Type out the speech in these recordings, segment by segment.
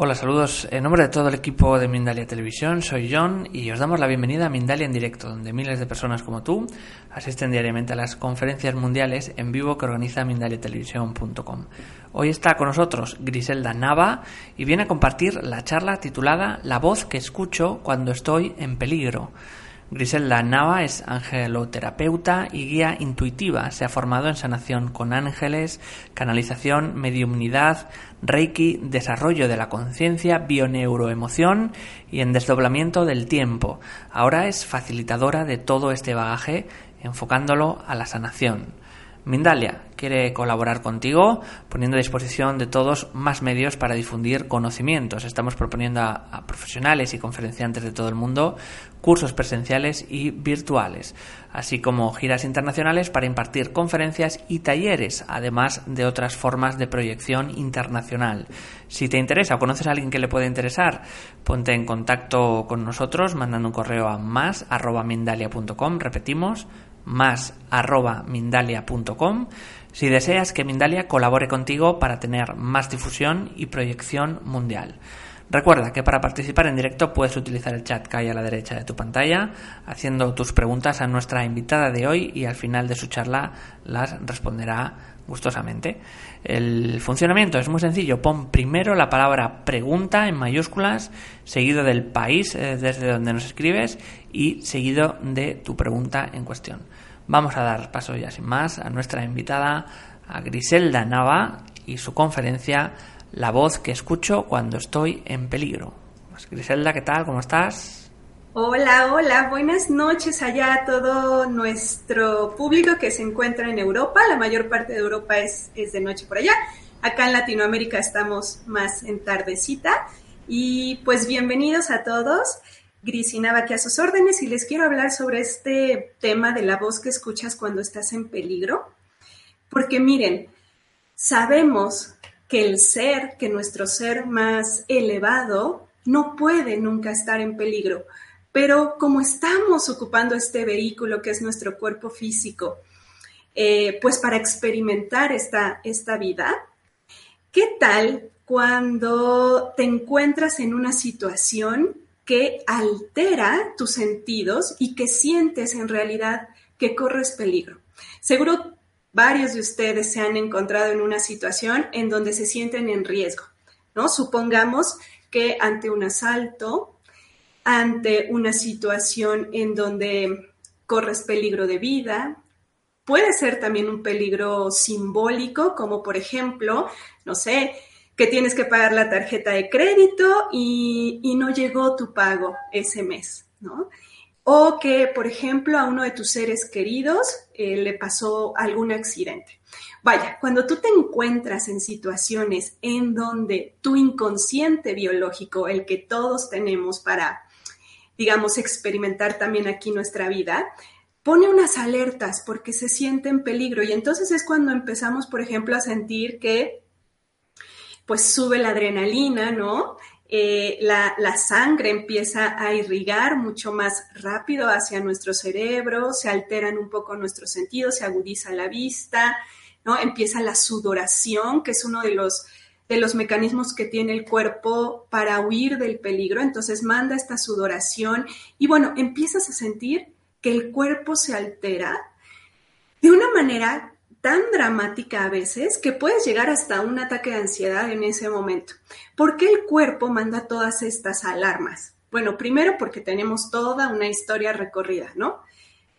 Hola, saludos. En nombre de todo el equipo de Mindalia Televisión, soy John y os damos la bienvenida a Mindalia en directo, donde miles de personas como tú asisten diariamente a las conferencias mundiales en vivo que organiza mindaliatelevisión.com. Hoy está con nosotros Griselda Nava y viene a compartir la charla titulada La voz que escucho cuando estoy en peligro. Griselda Nava es angeloterapeuta y guía intuitiva. Se ha formado en sanación con ángeles, canalización, mediumnidad, reiki, desarrollo de la conciencia, bioneuroemoción y en desdoblamiento del tiempo. Ahora es facilitadora de todo este bagaje, enfocándolo a la sanación. Mindalia quiere colaborar contigo poniendo a disposición de todos más medios para difundir conocimientos. Estamos proponiendo a, profesionales y conferenciantes de todo el mundo cursos presenciales y virtuales, así como giras internacionales para impartir conferencias y talleres, además de otras formas de proyección internacional. Si te interesa o conoces a alguien que le puede interesar, ponte en contacto con nosotros mandando un correo a más repetimos, más arroba mindalia.com si deseas que Mindalia colabore contigo para tener más difusión y proyección mundial. Recuerda que para participar en directo puedes utilizar el chat que hay a la derecha de tu pantalla, haciendo tus preguntas a nuestra invitada de hoy y al final de su charla las responderá gustosamente. El funcionamiento es muy sencillo. Pon primero la palabra pregunta en mayúsculas, seguido del país eh, desde donde nos escribes y seguido de tu pregunta en cuestión. Vamos a dar paso ya sin más a nuestra invitada, a Griselda Nava y su conferencia La voz que escucho cuando estoy en peligro. Pues, Griselda, ¿qué tal? ¿Cómo estás? Hola, hola, buenas noches allá a todo nuestro público que se encuentra en Europa. La mayor parte de Europa es, es de noche por allá. Acá en Latinoamérica estamos más en tardecita. Y pues bienvenidos a todos. Grisinaba aquí a sus órdenes y les quiero hablar sobre este tema de la voz que escuchas cuando estás en peligro. Porque miren, sabemos que el ser, que nuestro ser más elevado, no puede nunca estar en peligro. Pero como estamos ocupando este vehículo que es nuestro cuerpo físico, eh, pues para experimentar esta, esta vida, ¿qué tal cuando te encuentras en una situación que altera tus sentidos y que sientes en realidad que corres peligro? Seguro varios de ustedes se han encontrado en una situación en donde se sienten en riesgo, ¿no? Supongamos que ante un asalto, ante una situación en donde corres peligro de vida, puede ser también un peligro simbólico, como por ejemplo, no sé, que tienes que pagar la tarjeta de crédito y, no llegó tu pago ese mes, ¿no? O que, por ejemplo, a uno de tus seres queridos eh, le pasó algún accidente. Vaya, cuando tú te encuentras en situaciones en donde tu inconsciente biológico, el que todos tenemos para, digamos, experimentar también aquí nuestra vida, pone unas alertas porque se siente en peligro y entonces es cuando empezamos, por ejemplo, a sentir que pues sube la adrenalina, ¿no? Eh, la, la, sangre empieza a irrigar mucho más rápido hacia nuestro cerebro, se alteran un poco nuestros sentidos, se agudiza la vista, ¿no? Empieza la sudoración, que es uno de los, de los mecanismos que tiene el cuerpo para huir del peligro, entonces manda esta sudoración y bueno, empiezas a sentir que el cuerpo se altera de una manera tan dramática a veces que puedes llegar hasta un ataque de ansiedad en ese momento. ¿Por qué el cuerpo manda todas estas alarmas? Bueno, primero porque tenemos toda una historia recorrida, ¿no?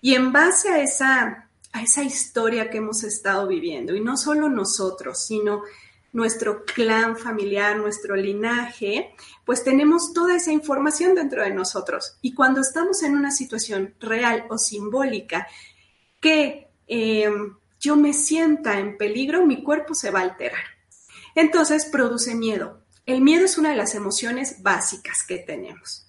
Y en base a esa, a esa historia que hemos estado viviendo, y no solo nosotros, sino nuestro clan familiar, nuestro linaje, pues tenemos toda esa información dentro de nosotros. Y cuando estamos en una situación real o simbólica que eh, yo me sienta en peligro, mi cuerpo se va a alterar. Entonces produce miedo. El miedo es una de las emociones básicas que tenemos.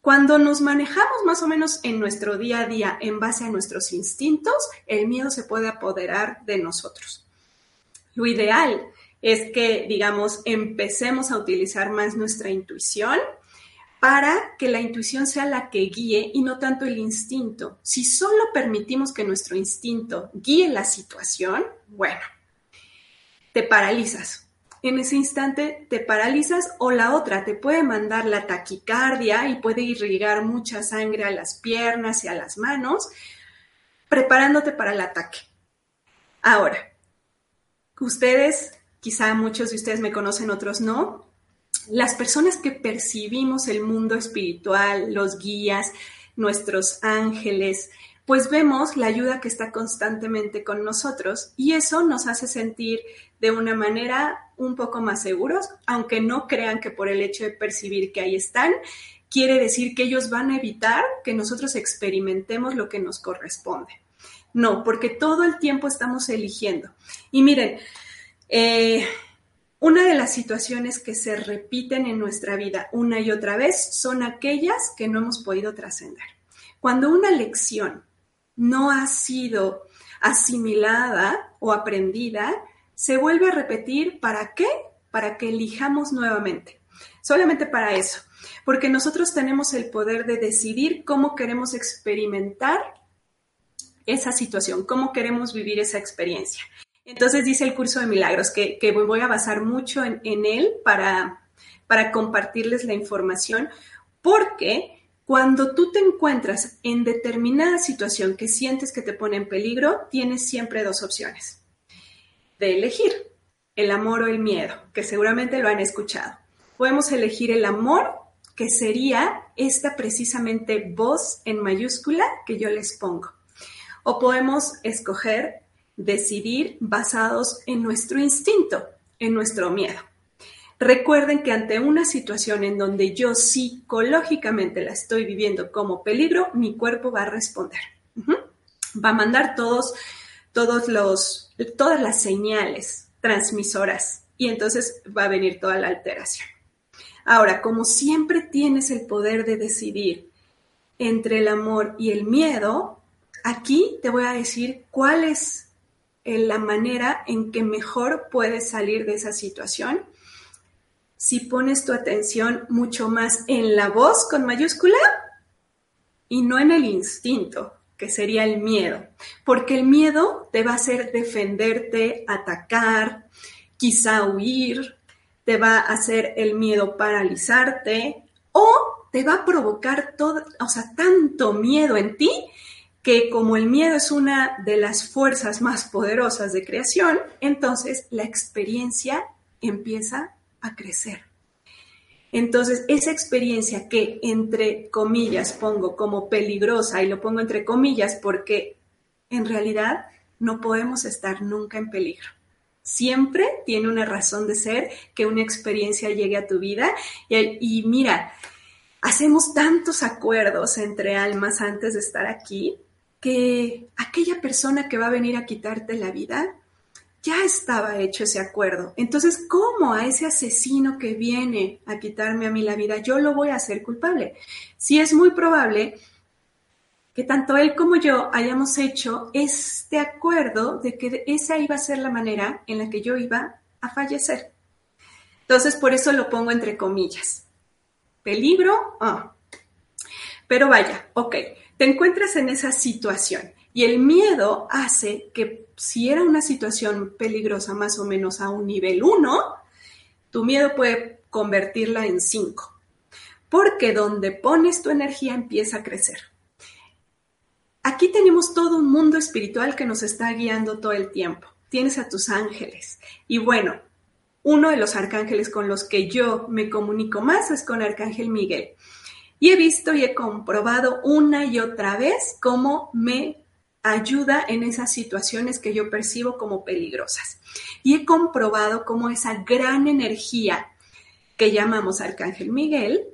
Cuando nos manejamos más o menos en nuestro día a día en base a nuestros instintos, el miedo se puede apoderar de nosotros. Lo ideal es que, digamos, empecemos a utilizar más nuestra intuición para que la intuición sea la que guíe y no tanto el instinto. Si solo permitimos que nuestro instinto guíe la situación, bueno, te paralizas. En ese instante te paralizas o la otra te puede mandar la taquicardia y puede irrigar mucha sangre a las piernas y a las manos, preparándote para el ataque. Ahora, ustedes, quizá muchos de ustedes me conocen, otros no, las personas que percibimos el mundo espiritual, los guías, nuestros ángeles, pues vemos la ayuda que está constantemente con nosotros y eso nos hace sentir de una manera un poco más seguros, aunque no crean que por el hecho de percibir que ahí están, quiere decir que ellos van a evitar que nosotros experimentemos lo que nos corresponde. No, porque todo el tiempo estamos eligiendo. Y miren, eh, una de las situaciones que se repiten en nuestra vida una y otra vez son aquellas que no hemos podido trascender. Cuando una lección no ha sido asimilada o aprendida, se vuelve a repetir. ¿Para qué? Para que elijamos nuevamente. Solamente para eso. Porque nosotros tenemos el poder de decidir cómo queremos experimentar esa situación, cómo queremos vivir esa experiencia. Entonces dice el curso de milagros que, voy a basar mucho en, en él para, para compartirles la información, porque cuando tú te encuentras en determinada situación que sientes que te pone en peligro, tienes siempre dos opciones de elegir, el amor o el miedo, que seguramente lo han escuchado. Podemos elegir el amor, que sería esta precisamente voz en mayúscula que yo les pongo. O podemos escoger decidir basados en nuestro instinto, en nuestro miedo. Recuerden que ante una situación en donde yo psicológicamente la estoy viviendo como peligro, mi cuerpo va a responder. Va a mandar todos, todos los, todas las señales transmisoras y entonces va a venir toda la alteración. Ahora, como siempre tienes el poder de decidir entre el amor y el miedo, aquí te voy a decir cuál es la manera en que mejor puedes salir de esa situación. Si pones tu atención mucho más en la voz con mayúscula y no en el instinto, que sería el miedo, porque el miedo te va a hacer defenderte, atacar, quizá huir, te va a hacer el miedo paralizarte o te va a provocar todo, o sea, tanto miedo en ti que como el miedo es una de las fuerzas más poderosas de creación, entonces la experiencia empieza a crecer. Entonces, esa experiencia que entre comillas pongo como peligrosa, y lo pongo entre comillas porque en realidad no podemos estar nunca en peligro. Siempre tiene una razón de ser que una experiencia llegue a tu vida. Y, mira, hacemos tantos acuerdos entre almas antes de estar aquí que aquella persona que va a venir a quitarte la vida ya estaba hecho ese acuerdo. Entonces, ¿cómo a ese asesino que viene a quitarme a mí la vida yo lo voy a hacer culpable? Si es muy probable que tanto él como yo hayamos hecho este acuerdo de que esa iba a ser la manera en la que yo iba a fallecer. Entonces, por eso lo pongo entre comillas. ¿Peligro? Ah. Pero vaya, ok, te encuentras en esa situación y el miedo hace que si era una situación peligrosa más o menos a un nivel 1, tu miedo puede convertirla en 5, porque donde pones tu energía empieza a crecer. Aquí tenemos todo un mundo espiritual que nos está guiando todo el tiempo. Tienes a tus ángeles. Y bueno, uno de los arcángeles con los que yo me comunico más es con Arcángel Miguel. Y he visto y he comprobado una y otra vez cómo me ayuda en esas situaciones que yo percibo como peligrosas. Y he comprobado cómo esa gran energía que llamamos Arcángel Miguel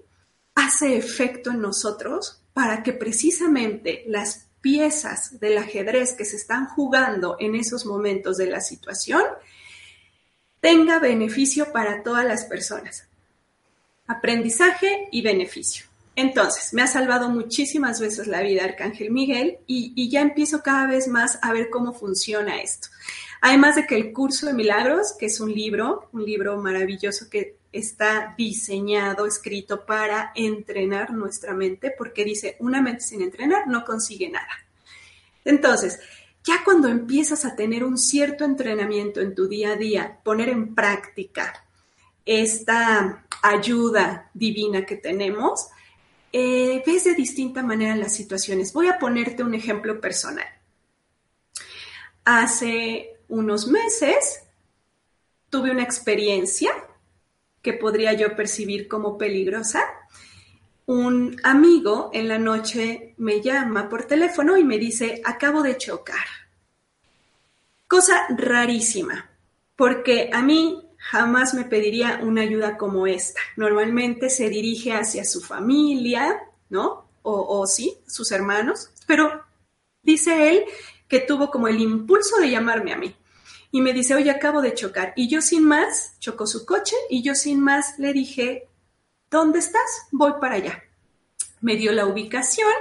hace efecto en nosotros para que precisamente las piezas del ajedrez que se están jugando en esos momentos de la situación tenga beneficio para todas las personas. Aprendizaje y beneficio. Entonces, me ha salvado muchísimas veces la vida Arcángel Miguel y, ya empiezo cada vez más a ver cómo funciona esto. Además de que el curso de milagros, que es un libro, un libro maravilloso que está diseñado, escrito para entrenar nuestra mente, porque dice, una mente sin entrenar no consigue nada. Entonces, ya cuando empiezas a tener un cierto entrenamiento en tu día a día, poner en práctica esta ayuda divina que tenemos, eh, ves de distinta manera las situaciones. Voy a ponerte un ejemplo personal. Hace unos meses tuve una experiencia que podría yo percibir como peligrosa. Un amigo en la noche me llama por teléfono y me dice, acabo de chocar. Cosa rarísima, porque a mí jamás me pediría una ayuda como esta. Normalmente se dirige hacia su familia, ¿no? O, o, sí, sus hermanos, pero dice él que tuvo como el impulso de llamarme a mí. Y me dice, oye, acabo de chocar. Y yo sin más, chocó su coche y yo sin más le dije, ¿dónde estás? Voy para allá. Me dio la ubicación,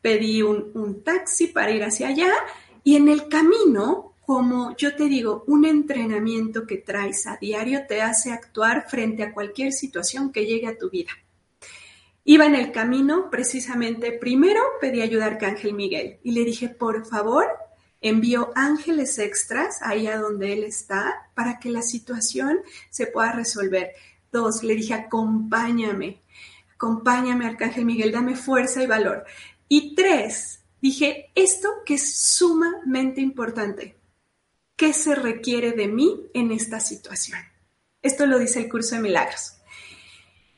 pedí un, un taxi para ir hacia allá y en el camino como yo te digo, un entrenamiento que traes a diario te hace actuar frente a cualquier situación que llegue a tu vida. Iba en el camino, precisamente, primero pedí ayuda a Arcángel Miguel y le dije, por favor, envío ángeles extras ahí a donde él está para que la situación se pueda resolver. Dos, le dije, acompáñame, acompáñame, Arcángel Miguel, dame fuerza y valor. Y tres, dije, esto que es sumamente importante, ¿Qué se requiere de mí en esta situación? Esto lo dice el curso de milagros.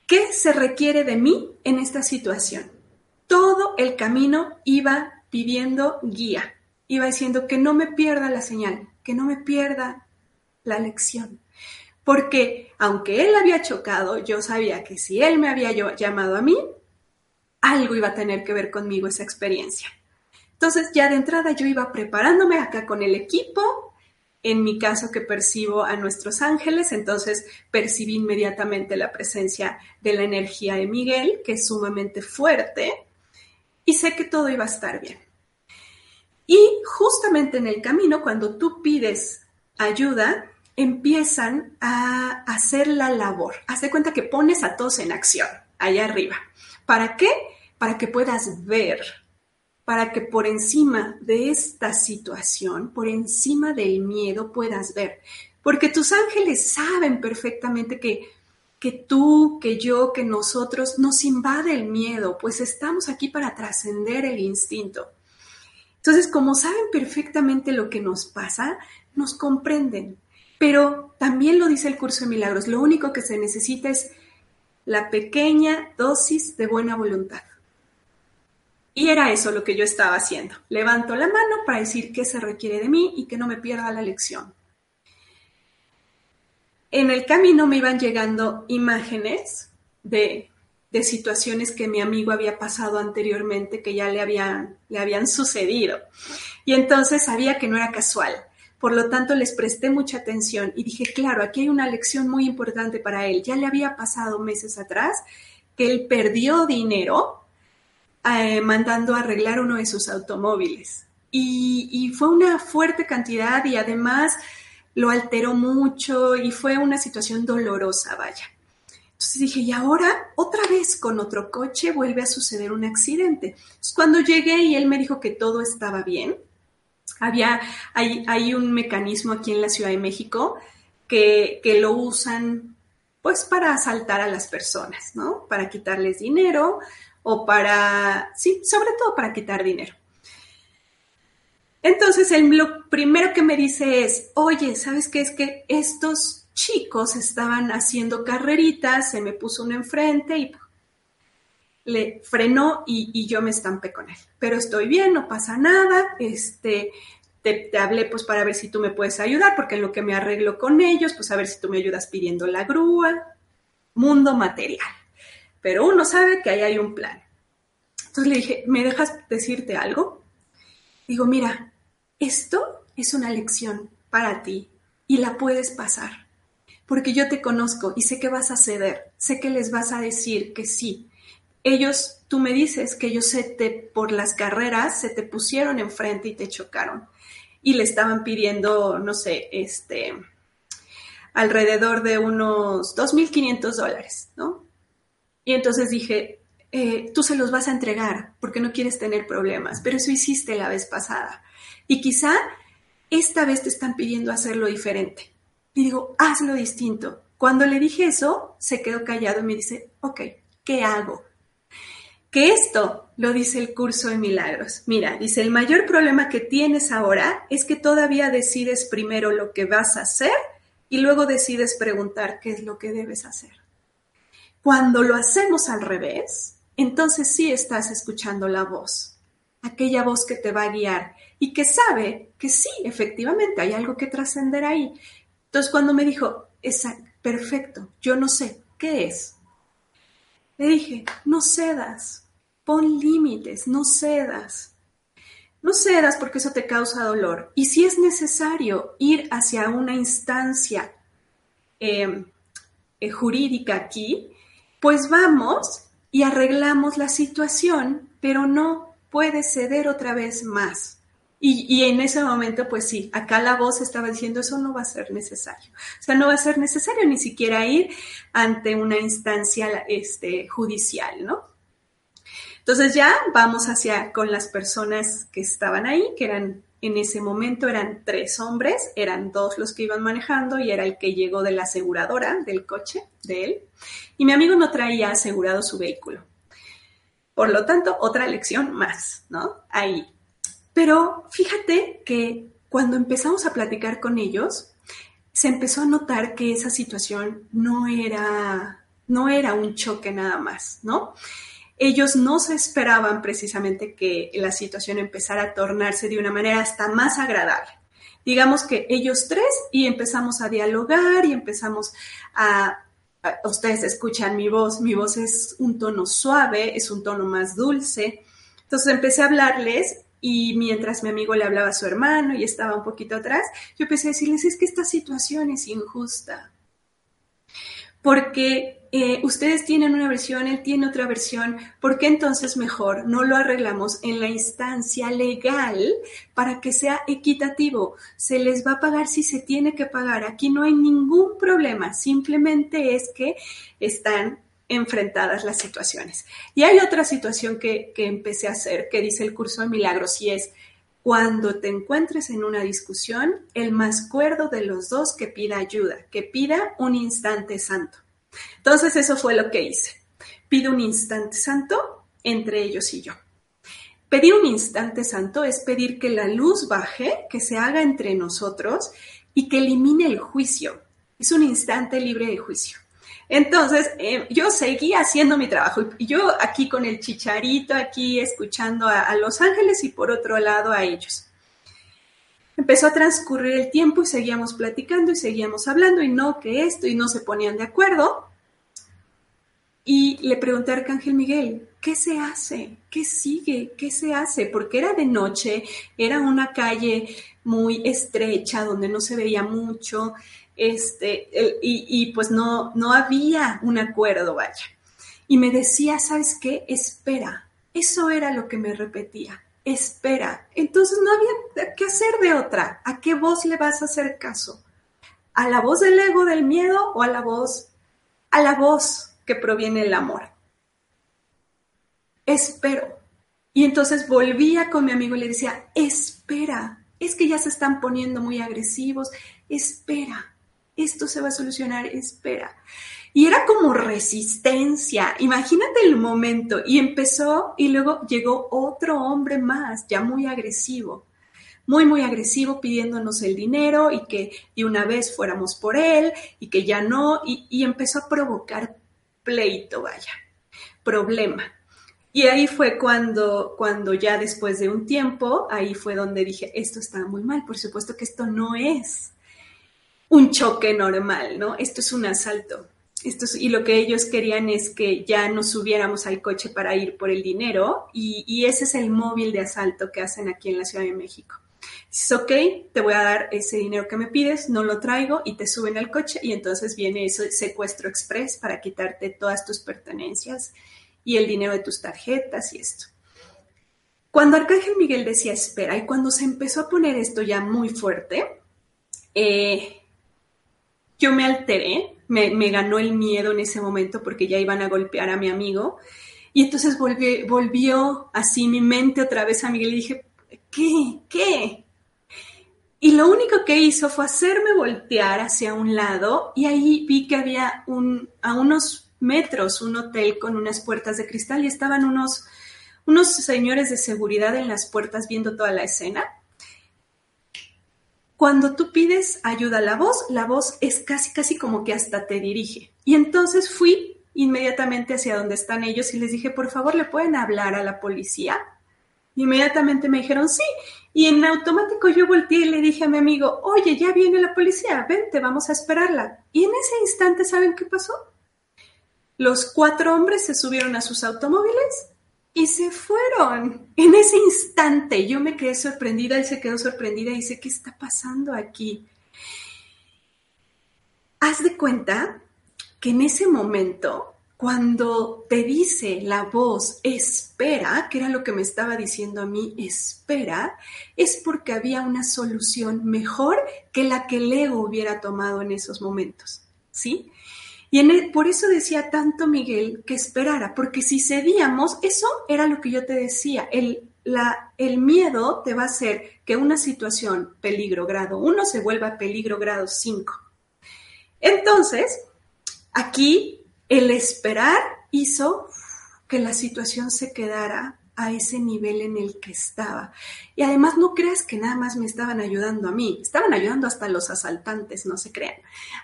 ¿Qué se requiere de mí en esta situación? Todo el camino iba pidiendo guía, iba diciendo que no me pierda la señal, que no me pierda la lección. Porque aunque él había chocado, yo sabía que si él me había llamado a mí, algo iba a tener que ver conmigo esa experiencia. Entonces ya de entrada yo iba preparándome acá con el equipo, en mi caso que percibo a nuestros ángeles, entonces percibí inmediatamente la presencia de la energía de Miguel, que es sumamente fuerte, y sé que todo iba a estar bien. Y justamente en el camino, cuando tú pides ayuda, empiezan a hacer la labor. Haz de cuenta que pones a todos en acción, allá arriba. ¿Para qué? Para que puedas ver para que por encima de esta situación, por encima del miedo, puedas ver. Porque tus ángeles saben perfectamente que, que tú, que yo, que nosotros nos invade el miedo, pues estamos aquí para trascender el instinto. Entonces, como saben perfectamente lo que nos pasa, nos comprenden. Pero también lo dice el curso de milagros, lo único que se necesita es la pequeña dosis de buena voluntad. Y era eso lo que yo estaba haciendo. Levanto la mano para decir qué se requiere de mí y que no me pierda la lección. En el camino me iban llegando imágenes de, de situaciones que mi amigo había pasado anteriormente, que ya le habían, le habían sucedido. Y entonces sabía que no era casual. Por lo tanto, les presté mucha atención y dije, claro, aquí hay una lección muy importante para él. Ya le había pasado meses atrás que él perdió dinero eh, mandando a arreglar uno de sus automóviles. Y, fue una fuerte cantidad y además lo alteró mucho y fue una situación dolorosa, vaya. Entonces dije, y ahora otra vez con otro coche vuelve a suceder un accidente. Entonces cuando llegué y él me dijo que todo estaba bien, había, hay, hay un mecanismo aquí en la Ciudad de México que, que lo usan pues para asaltar a las personas, ¿no? Para quitarles dinero o para, sí, sobre todo para quitar dinero. Entonces, él lo primero que me dice es, oye, ¿sabes qué? Es que estos chicos estaban haciendo carreritas, se me puso uno enfrente y le frenó y, y yo me estampé con él. Pero estoy bien, no pasa nada, este, te, te, hablé pues para ver si tú me puedes ayudar, porque en lo que me arreglo con ellos, pues a ver si tú me ayudas pidiendo la grúa, mundo material. Pero uno sabe que ahí hay un plan. Entonces le dije, ¿me dejas decirte algo? Digo, mira, esto es una lección para ti y la puedes pasar, porque yo te conozco y sé que vas a ceder, sé que les vas a decir que sí. Ellos, tú me dices que ellos se te, por las carreras, se te pusieron enfrente y te chocaron y le estaban pidiendo, no sé, este, alrededor de unos 2.500 dólares, ¿no? Y entonces dije, eh, tú se los vas a entregar porque no quieres tener problemas, pero eso hiciste la vez pasada. Y quizá esta vez te están pidiendo hacerlo diferente. Y digo, hazlo distinto. Cuando le dije eso, se quedó callado y me dice, ok, ¿qué hago? Que esto lo dice el curso de milagros. Mira, dice, el mayor problema que tienes ahora es que todavía decides primero lo que vas a hacer y luego decides preguntar qué es lo que debes hacer. Cuando lo hacemos al revés, entonces sí estás escuchando la voz, aquella voz que te va a guiar y que sabe que sí, efectivamente, hay algo que trascender ahí. Entonces cuando me dijo, perfecto, yo no sé, ¿qué es? Le dije, no cedas, pon límites, no cedas. No cedas porque eso te causa dolor. Y si es necesario ir hacia una instancia eh, eh, jurídica aquí, pues vamos y arreglamos la situación, pero no puedes ceder otra vez más. Y, y, en ese momento, pues sí, acá la voz estaba diciendo, eso no va a ser necesario. O sea, no va a ser necesario ni siquiera ir ante una instancia este, judicial, ¿no? Entonces ya vamos hacia con las personas que estaban ahí, que eran en ese momento eran tres hombres, eran dos los que iban manejando y era el que llegó de la aseguradora del coche de él. Y mi amigo no traía asegurado su vehículo. Por lo tanto, otra lección más, ¿no? Ahí. Pero fíjate que cuando empezamos a platicar con ellos, se empezó a notar que esa situación no era, no era un choque nada más, ¿no? Ellos no se esperaban precisamente que la situación empezara a tornarse de una manera hasta más agradable. Digamos que ellos tres y empezamos a dialogar y empezamos a ustedes escuchan mi voz, mi voz es un tono suave, es un tono más dulce. Entonces empecé a hablarles y mientras mi amigo le hablaba a su hermano y estaba un poquito atrás, yo empecé a decirles, es que esta situación es injusta. Porque eh, ustedes tienen una versión, él tiene otra versión, ¿por qué entonces mejor no lo arreglamos en la instancia legal para que sea equitativo? Se les va a pagar si se tiene que pagar. Aquí no hay ningún problema, simplemente es que están enfrentadas las situaciones. Y hay otra situación que, que empecé a hacer, que dice el curso de milagros, y es, cuando te encuentres en una discusión, el más cuerdo de los dos que pida ayuda, que pida un instante santo. Entonces eso fue lo que hice. Pido un instante santo entre ellos y yo. Pedir un instante santo es pedir que la luz baje, que se haga entre nosotros y que elimine el juicio. Es un instante libre de juicio. Entonces, eh, yo seguí haciendo mi trabajo yo aquí con el chicharito, aquí escuchando a Los Ángeles y por otro lado a ellos. Empezó a transcurrir el tiempo y seguíamos platicando y seguíamos hablando y no que esto y no se ponían de acuerdo. Y le pregunté a Arcángel Miguel, ¿qué se hace? ¿Qué sigue? ¿Qué se hace? Porque era de noche, era una calle muy estrecha donde no se veía mucho este, y, y, pues no, no había un acuerdo, vaya. Y me decía, ¿sabes qué? Espera. Eso era lo que me repetía. Espera. Entonces no había qué hacer de otra. ¿A qué voz le vas a hacer caso? ¿A la voz del ego, del miedo o a la voz, a la voz que proviene del amor? Espero. Y entonces volvía con mi amigo y le decía, espera, es que ya se están poniendo muy agresivos, espera esto se va a solucionar, espera. Y era como resistencia, imagínate el momento. Y empezó y luego llegó otro hombre más, ya muy agresivo, muy, muy agresivo pidiéndonos el dinero y que de una vez fuéramos por él y que ya no, y, y empezó a provocar pleito, vaya, problema. Y ahí fue cuando, cuando ya después de un tiempo, ahí fue donde dije, esto está muy mal, por supuesto que esto no es un choque normal, ¿no? Esto es un asalto. Esto es- y lo que ellos querían es que ya nos subiéramos al coche para ir por el dinero y, y ese es el móvil de asalto que hacen aquí en la Ciudad de México. Dices, ok, te voy a dar ese dinero que me pides, no lo traigo y te suben al coche y entonces viene ese secuestro express para quitarte todas tus pertenencias y el dinero de tus tarjetas y esto. Cuando Arcángel Miguel decía espera y cuando se empezó a poner esto ya muy fuerte, eh, yo me alteré, me, ganó el miedo en ese momento porque ya iban a golpear a mi amigo y entonces volví- volvió así mi mente otra vez a Miguel y dije, ¿qué? ¿Qué? Y lo único que hizo fue hacerme voltear hacia un lado y ahí vi que había un, a unos metros un hotel con unas puertas de cristal y estaban unos, unos señores de seguridad en las puertas viendo toda la escena. Cuando tú pides ayuda a la voz, la voz es casi, casi como que hasta te dirige. Y entonces fui inmediatamente hacia donde están ellos y les dije, por favor, ¿le pueden hablar a la policía? Inmediatamente me dijeron sí. Y en automático yo volteé y le dije a mi amigo, oye, ya viene la policía, vente, vamos a esperarla. Y en ese instante, ¿saben qué pasó? Los cuatro hombres se subieron a sus automóviles y se fueron. En ese instante yo me quedé sorprendida, él se quedó sorprendida y dice, ¿qué está pasando aquí? Haz de cuenta que en ese momento, cuando te dice la voz, espera, que era lo que me estaba diciendo a mí, espera, es porque había una solución mejor que la que el ego hubiera tomado en esos momentos, ¿sí? Y por eso decía tanto Miguel que esperara, porque si cedíamos, eso era lo que yo te decía, el, la, el miedo te va a hacer que una situación peligro grado 1 se vuelva peligro grado 5. Entonces, aquí el esperar hizo que la situación se quedara a ese nivel en el que estaba. Y además no creas que nada más me estaban ayudando a mí, estaban ayudando hasta los asaltantes, no se crean.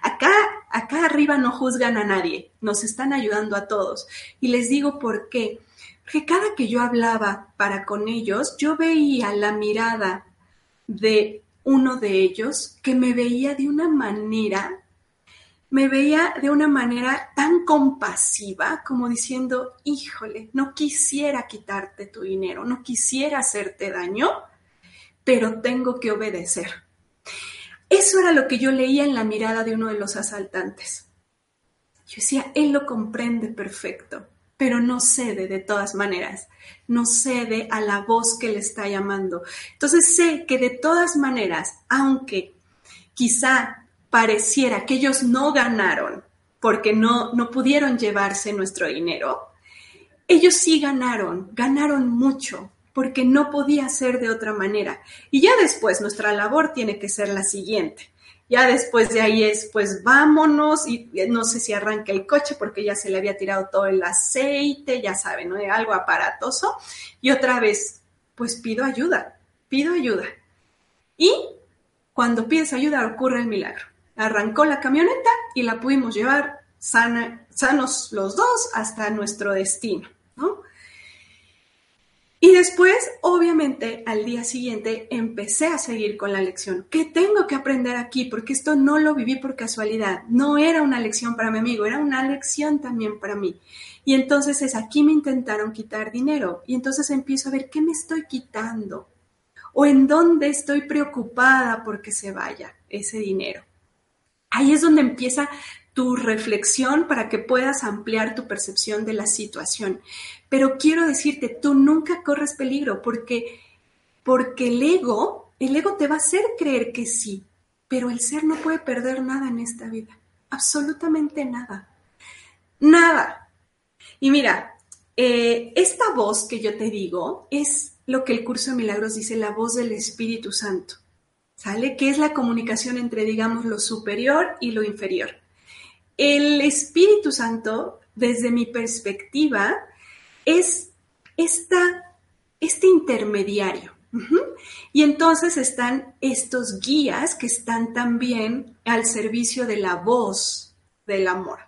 Acá, acá arriba no juzgan a nadie, nos están ayudando a todos. Y les digo por qué. Porque cada que yo hablaba para con ellos, yo veía la mirada de uno de ellos que me veía de una manera me veía de una manera tan compasiva como diciendo, híjole, no quisiera quitarte tu dinero, no quisiera hacerte daño, pero tengo que obedecer. Eso era lo que yo leía en la mirada de uno de los asaltantes. Yo decía, él lo comprende perfecto, pero no cede de todas maneras, no cede a la voz que le está llamando. Entonces sé que de todas maneras, aunque quizá pareciera que ellos no ganaron porque no, no pudieron llevarse nuestro dinero, ellos sí ganaron, ganaron mucho, porque no podía ser de otra manera. Y ya después nuestra labor tiene que ser la siguiente. Ya después de ahí es, pues vámonos y no sé si arranca el coche porque ya se le había tirado todo el aceite, ya saben, ¿no? Algo aparatoso. Y otra vez, pues pido ayuda, pido ayuda. Y cuando pides ayuda ocurre el milagro. Arrancó la camioneta y la pudimos llevar sanos los dos hasta nuestro destino, ¿no? Y después, obviamente, al día siguiente empecé a seguir con la lección. ¿Qué tengo que aprender aquí? Porque esto no lo viví por casualidad. No era una lección para mi amigo, era una lección también para mí. Y entonces es aquí me intentaron quitar dinero. Y entonces empiezo a ver qué me estoy quitando o en dónde estoy preocupada porque se vaya ese dinero. Ahí es donde empieza tu reflexión para que puedas ampliar tu percepción de la situación. Pero quiero decirte, tú nunca corres peligro porque, porque el ego, el ego te va a hacer creer que sí, pero el ser no puede perder nada en esta vida, absolutamente nada, nada. Y mira, eh, esta voz que yo te digo es lo que el curso de milagros dice, la voz del Espíritu Santo. ¿Sale? Que es la comunicación entre, digamos, lo superior y lo inferior. El Espíritu Santo, desde mi perspectiva, es esta, este intermediario. Y entonces están estos guías que están también al servicio de la voz del amor.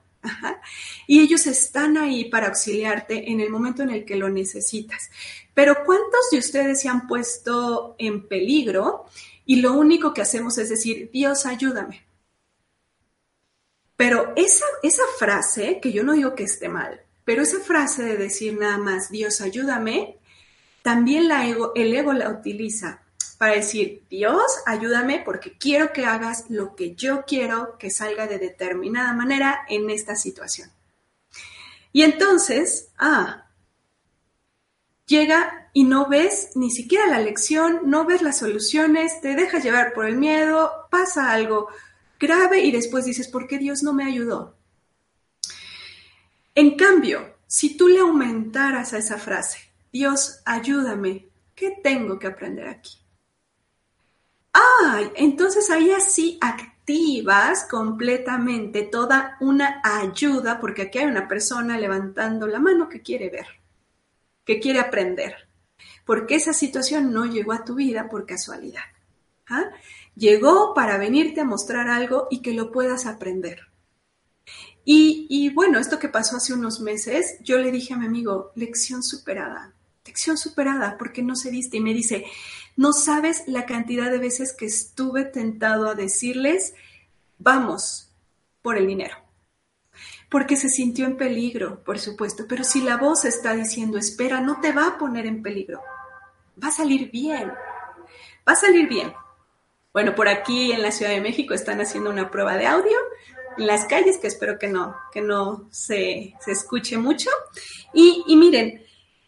Y ellos están ahí para auxiliarte en el momento en el que lo necesitas. Pero ¿cuántos de ustedes se han puesto en peligro y lo único que hacemos es decir, Dios, ayúdame? Pero esa, esa frase, que yo no digo que esté mal, pero esa frase de decir nada más, Dios, ayúdame, también la ego, el ego la utiliza para decir, Dios, ayúdame porque quiero que hagas lo que yo quiero que salga de determinada manera en esta situación. Y entonces, ah, llega y no ves ni siquiera la lección, no ves las soluciones, te dejas llevar por el miedo, pasa algo grave y después dices, ¿por qué Dios no me ayudó? En cambio, si tú le aumentaras a esa frase, Dios, ayúdame, ¿qué tengo que aprender aquí? Ay, entonces ahí así activas completamente toda una ayuda, porque aquí hay una persona levantando la mano que quiere ver, que quiere aprender, porque esa situación no llegó a tu vida por casualidad. ¿ah? Llegó para venirte a mostrar algo y que lo puedas aprender. Y, y, bueno, esto que pasó hace unos meses, yo le dije a mi amigo, lección superada, lección superada, porque no se diste. Y me dice, no sabes la cantidad de veces que estuve tentado a decirles, vamos por el dinero. Porque se sintió en peligro, por supuesto. Pero si la voz está diciendo, espera, no te va a poner en peligro. Va a salir bien. Va a salir bien. Bueno, por aquí en la Ciudad de México están haciendo una prueba de audio en las calles, que espero que no, que no se, se escuche mucho. Y, y miren,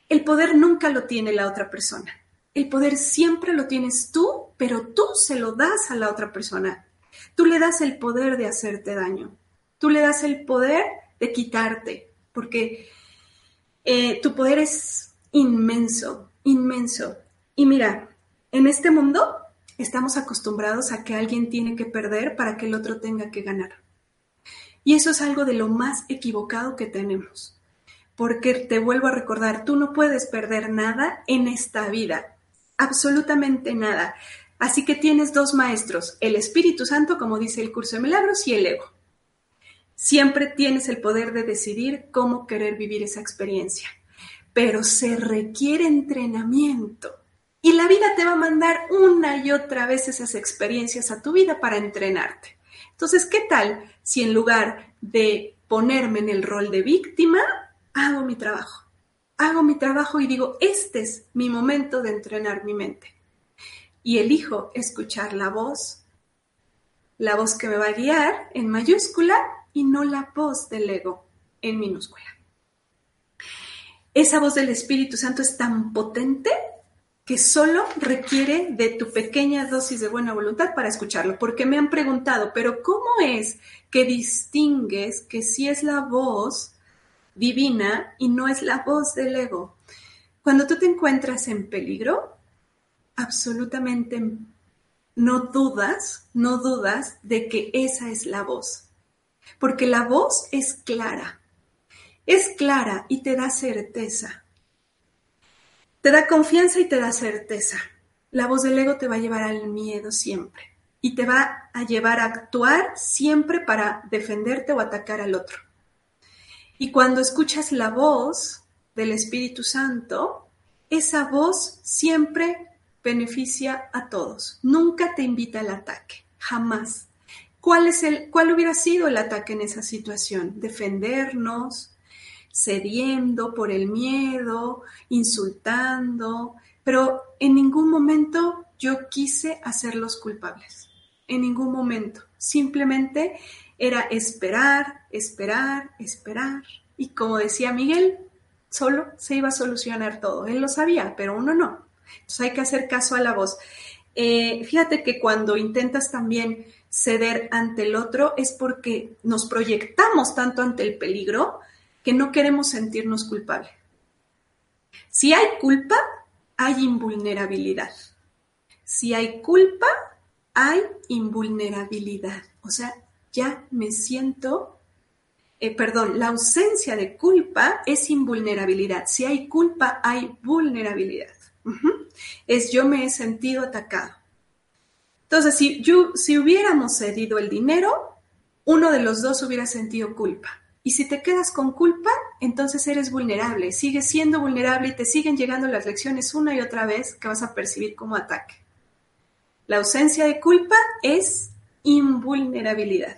el poder nunca lo tiene la otra persona. El poder siempre lo tienes tú, pero tú se lo das a la otra persona. Tú le das el poder de hacerte daño. Tú le das el poder de quitarte, porque eh, tu poder es inmenso, inmenso. Y mira, en este mundo estamos acostumbrados a que alguien tiene que perder para que el otro tenga que ganar. Y eso es algo de lo más equivocado que tenemos. Porque te vuelvo a recordar, tú no puedes perder nada en esta vida absolutamente nada. Así que tienes dos maestros, el Espíritu Santo, como dice el curso de milagros, y el ego. Siempre tienes el poder de decidir cómo querer vivir esa experiencia, pero se requiere entrenamiento. Y la vida te va a mandar una y otra vez esas experiencias a tu vida para entrenarte. Entonces, ¿qué tal si en lugar de ponerme en el rol de víctima, hago mi trabajo? hago mi trabajo y digo, este es mi momento de entrenar mi mente. Y elijo escuchar la voz, la voz que me va a guiar en mayúscula y no la voz del ego en minúscula. Esa voz del Espíritu Santo es tan potente que solo requiere de tu pequeña dosis de buena voluntad para escucharlo, porque me han preguntado, pero ¿cómo es que distingues que si es la voz divina y no es la voz del ego. Cuando tú te encuentras en peligro, absolutamente no dudas, no dudas de que esa es la voz. Porque la voz es clara. Es clara y te da certeza. Te da confianza y te da certeza. La voz del ego te va a llevar al miedo siempre y te va a llevar a actuar siempre para defenderte o atacar al otro. Y cuando escuchas la voz del Espíritu Santo, esa voz siempre beneficia a todos. Nunca te invita al ataque, jamás. ¿Cuál, es el, ¿Cuál hubiera sido el ataque en esa situación? Defendernos, cediendo por el miedo, insultando, pero en ningún momento yo quise hacerlos culpables. En ningún momento. Simplemente era esperar, esperar, esperar. Y como decía Miguel, solo se iba a solucionar todo. Él lo sabía, pero uno no. Entonces hay que hacer caso a la voz. Eh, fíjate que cuando intentas también ceder ante el otro es porque nos proyectamos tanto ante el peligro que no queremos sentirnos culpables. Si hay culpa, hay invulnerabilidad. Si hay culpa, hay invulnerabilidad. O sea, ya me siento, eh, perdón, la ausencia de culpa es invulnerabilidad. Si hay culpa, hay vulnerabilidad. Es yo me he sentido atacado. Entonces, si, yo, si hubiéramos cedido el dinero, uno de los dos hubiera sentido culpa. Y si te quedas con culpa, entonces eres vulnerable, sigues siendo vulnerable y te siguen llegando las lecciones una y otra vez que vas a percibir como ataque. La ausencia de culpa es invulnerabilidad.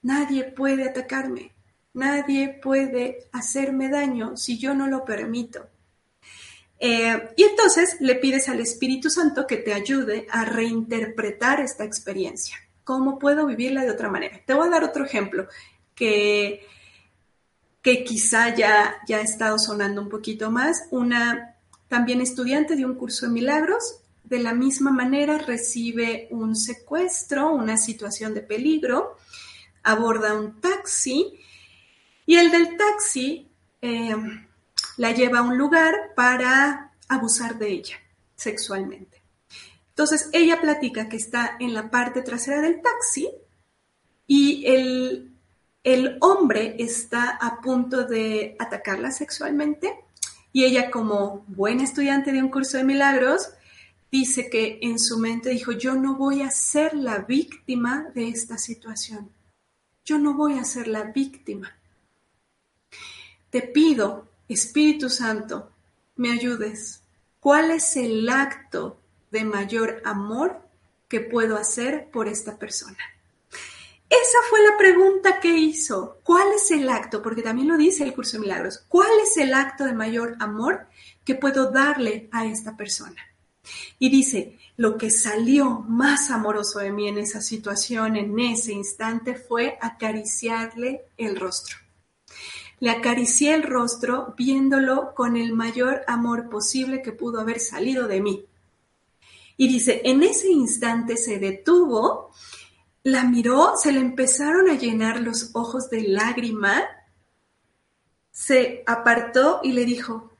Nadie puede atacarme, nadie puede hacerme daño si yo no lo permito. Eh, y entonces le pides al Espíritu Santo que te ayude a reinterpretar esta experiencia. ¿Cómo puedo vivirla de otra manera? Te voy a dar otro ejemplo que, que quizá ya, ya ha estado sonando un poquito más. Una también estudiante de un curso de milagros, de la misma manera recibe un secuestro, una situación de peligro, aborda un taxi y el del taxi eh, la lleva a un lugar para abusar de ella sexualmente. Entonces ella platica que está en la parte trasera del taxi y el, el hombre está a punto de atacarla sexualmente y ella como buena estudiante de un curso de milagros dice que en su mente dijo, yo no voy a ser la víctima de esta situación. Yo no voy a ser la víctima. Te pido Espíritu Santo, me ayudes. ¿Cuál es el acto de mayor amor que puedo hacer por esta persona? Esa fue la pregunta que hizo. ¿Cuál es el acto? Porque también lo dice el curso de milagros. ¿Cuál es el acto de mayor amor que puedo darle a esta persona? Y dice, lo que salió más amoroso de mí en esa situación, en ese instante, fue acariciarle el rostro. Le acaricié el rostro viéndolo con el mayor amor posible que pudo haber salido de mí. Y dice, en ese instante se detuvo, la miró, se le empezaron a llenar los ojos de lágrima, se apartó y le dijo,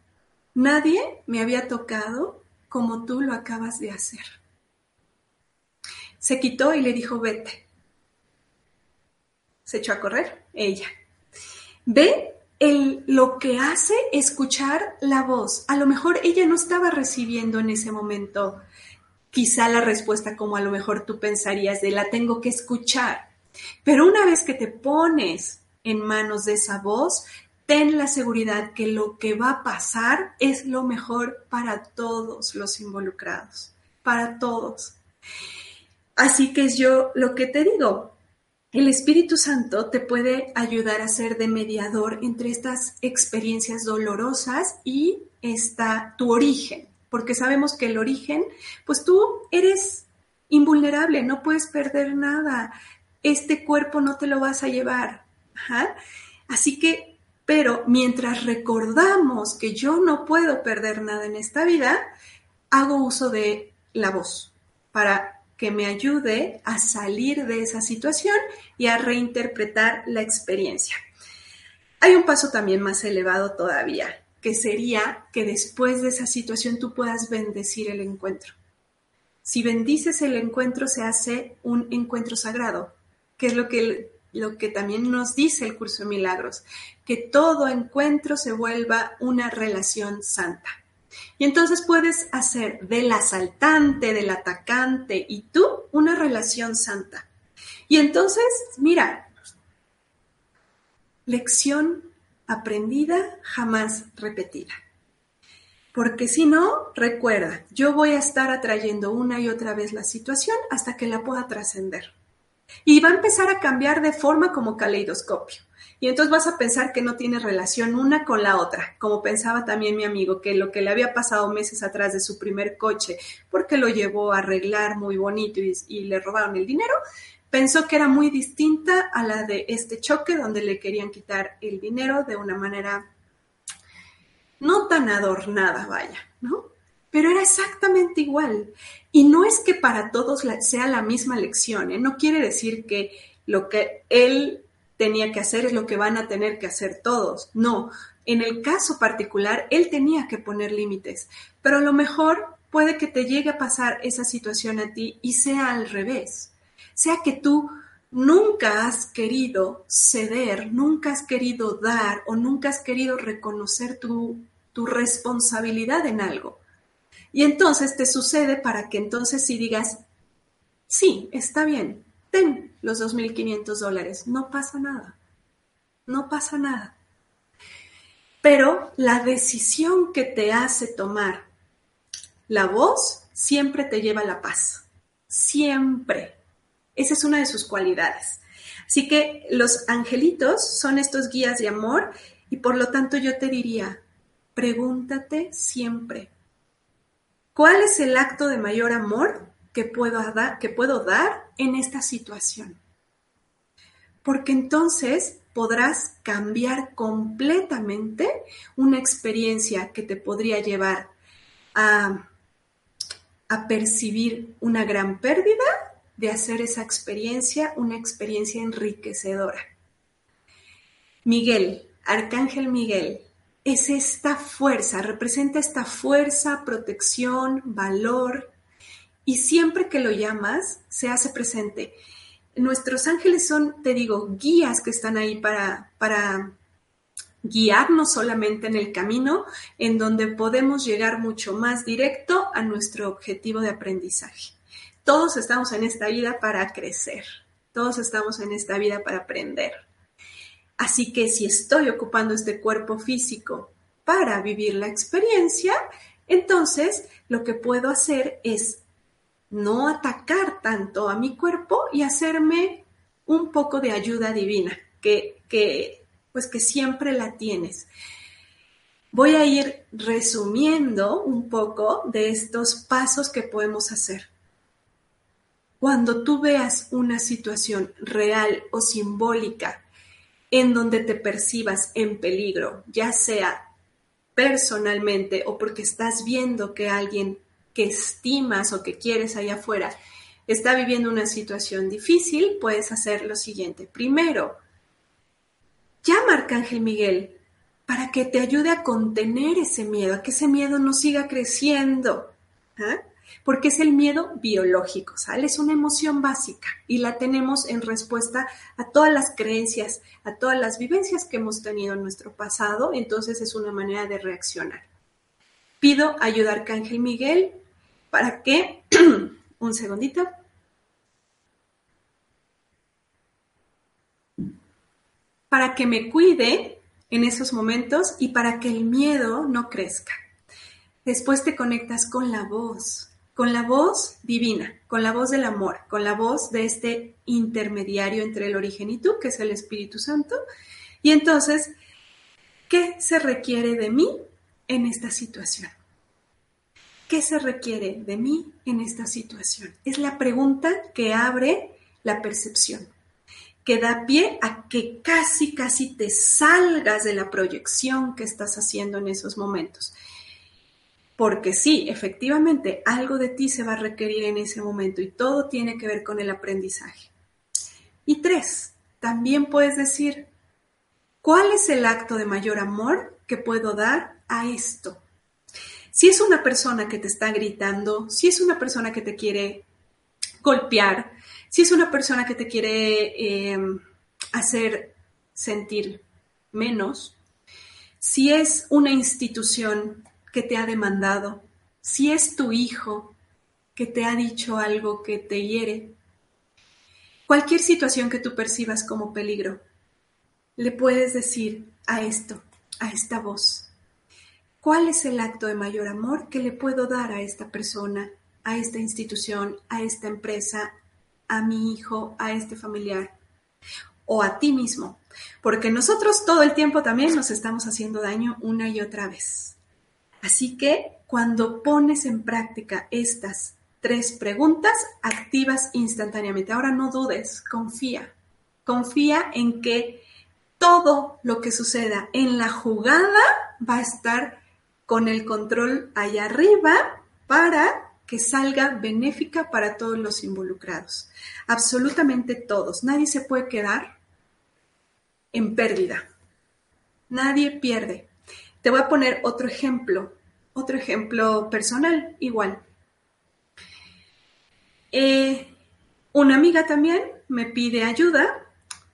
nadie me había tocado como tú lo acabas de hacer. Se quitó y le dijo, vete. Se echó a correr, ella. Ve lo que hace escuchar la voz. A lo mejor ella no estaba recibiendo en ese momento quizá la respuesta como a lo mejor tú pensarías de la tengo que escuchar. Pero una vez que te pones en manos de esa voz, ten la seguridad que lo que va a pasar es lo mejor para todos los involucrados, para todos. Así que yo lo que te digo, el Espíritu Santo te puede ayudar a ser de mediador entre estas experiencias dolorosas y esta, tu origen, porque sabemos que el origen, pues tú eres invulnerable, no puedes perder nada, este cuerpo no te lo vas a llevar. Así que, pero mientras recordamos que yo no puedo perder nada en esta vida, hago uso de la voz para que me ayude a salir de esa situación y a reinterpretar la experiencia. Hay un paso también más elevado todavía, que sería que después de esa situación tú puedas bendecir el encuentro. Si bendices el encuentro, se hace un encuentro sagrado, que es lo que, lo que también nos dice el curso de milagros, que todo encuentro se vuelva una relación santa. Y entonces puedes hacer del asaltante, del atacante y tú una relación santa. Y entonces, mira, lección aprendida, jamás repetida. Porque si no, recuerda, yo voy a estar atrayendo una y otra vez la situación hasta que la pueda trascender. Y va a empezar a cambiar de forma como caleidoscopio. Y entonces vas a pensar que no tiene relación una con la otra, como pensaba también mi amigo, que lo que le había pasado meses atrás de su primer coche, porque lo llevó a arreglar muy bonito y, le robaron el dinero, pensó que era muy distinta a la de este choque donde le querían quitar el dinero de una manera no tan adornada, vaya, ¿no? Pero era exactamente igual. Y no es que para todos sea la misma lección, ¿eh? no quiere decir que lo que él tenía que hacer es lo que van a tener que hacer todos. No, en el caso particular, él tenía que poner límites, pero a lo mejor puede que te llegue a pasar esa situación a ti y sea al revés. Sea que tú nunca has querido ceder, nunca has querido dar o nunca has querido reconocer tu, tu responsabilidad en algo. Y entonces te sucede para que entonces si digas, sí, está bien, ten los 2.500 dólares, no pasa nada. no pasa nada. Pero la decisión que te hace tomar la voz siempre te lleva a la paz. Siempre. Esa es una de sus cualidades. Así que los angelitos son estos guías de amor y por lo tanto yo te diría, pregúntate siempre, ¿cuál es el acto de mayor amor que puedo, dar, que puedo dar en esta situación? Porque entonces podrás cambiar completamente una experiencia que te podría llevar a, a percibir una gran pérdida de hacer esa experiencia una experiencia enriquecedora. Miguel, Arcángel Miguel, es esta fuerza, representa esta fuerza, protección, valor, y siempre que lo llamas, se hace presente. Nuestros ángeles son, te digo, guías que están ahí para, para guiarnos solamente en el camino en donde podemos llegar mucho más directo a nuestro objetivo de aprendizaje. Todos estamos en esta vida para crecer, todos estamos en esta vida para aprender. Así que si estoy ocupando este cuerpo físico para vivir la experiencia, entonces lo que puedo hacer es no atacar tanto a mi cuerpo y hacerme un poco de ayuda divina, que, que pues que siempre la tienes. Voy a ir resumiendo un poco de estos pasos que podemos hacer. Cuando tú veas una situación real o simbólica en donde te percibas en peligro, ya sea personalmente o porque estás viendo que alguien que estimas o que quieres allá afuera está viviendo una situación difícil, puedes hacer lo siguiente. Primero, llama a Arcángel Miguel para que te ayude a contener ese miedo, a que ese miedo no siga creciendo. ¿ah? porque es el miedo biológico, ¿sale? Es una emoción básica y la tenemos en respuesta a todas las creencias, a todas las vivencias que hemos tenido en nuestro pasado, entonces es una manera de reaccionar. Pido ayuda a Arcángel Miguel para que, un segundito, para que me cuide en esos momentos y para que el miedo no crezca. Después te conectas con la voz, con la voz divina, con la voz del amor, con la voz de este intermediario entre el origen y tú, que es el Espíritu Santo. Y entonces, ¿qué se requiere de mí en esta situación? ¿Qué se requiere de mí en esta situación? Es la pregunta que abre la percepción, que da pie a que casi, casi te salgas de la proyección que estás haciendo en esos momentos porque sí, efectivamente, algo de ti se va a requerir en ese momento y todo tiene que ver con el aprendizaje. Y tres, también puedes decir, ¿cuál es el acto de mayor amor que puedo dar a esto? Si es una persona que te está gritando, si es una persona que te quiere golpear, si es una persona que te quiere em, hacer sentir menos, si es una institución que te ha demandado, si es tu hijo que te ha dicho algo que te hiere, cualquier situación que tú percibas como peligro, le puedes decir a esto, a esta voz, ¿cuál es el acto de mayor amor que le puedo dar a esta persona, a esta institución, a esta empresa, a mi hijo, a este familiar o a ti mismo? Porque nosotros todo el tiempo también nos estamos haciendo daño una y otra vez. Así que cuando pones en práctica estas tres preguntas, activas instantáneamente. Ahora no dudes, confía. Confía en que todo lo que suceda en la jugada va a estar con el control allá arriba para que salga benéfica para todos los involucrados. Absolutamente todos. Nadie se puede quedar en pérdida. Nadie pierde. Te voy a poner otro ejemplo, otro ejemplo personal, igual. Eh, una amiga también me pide ayuda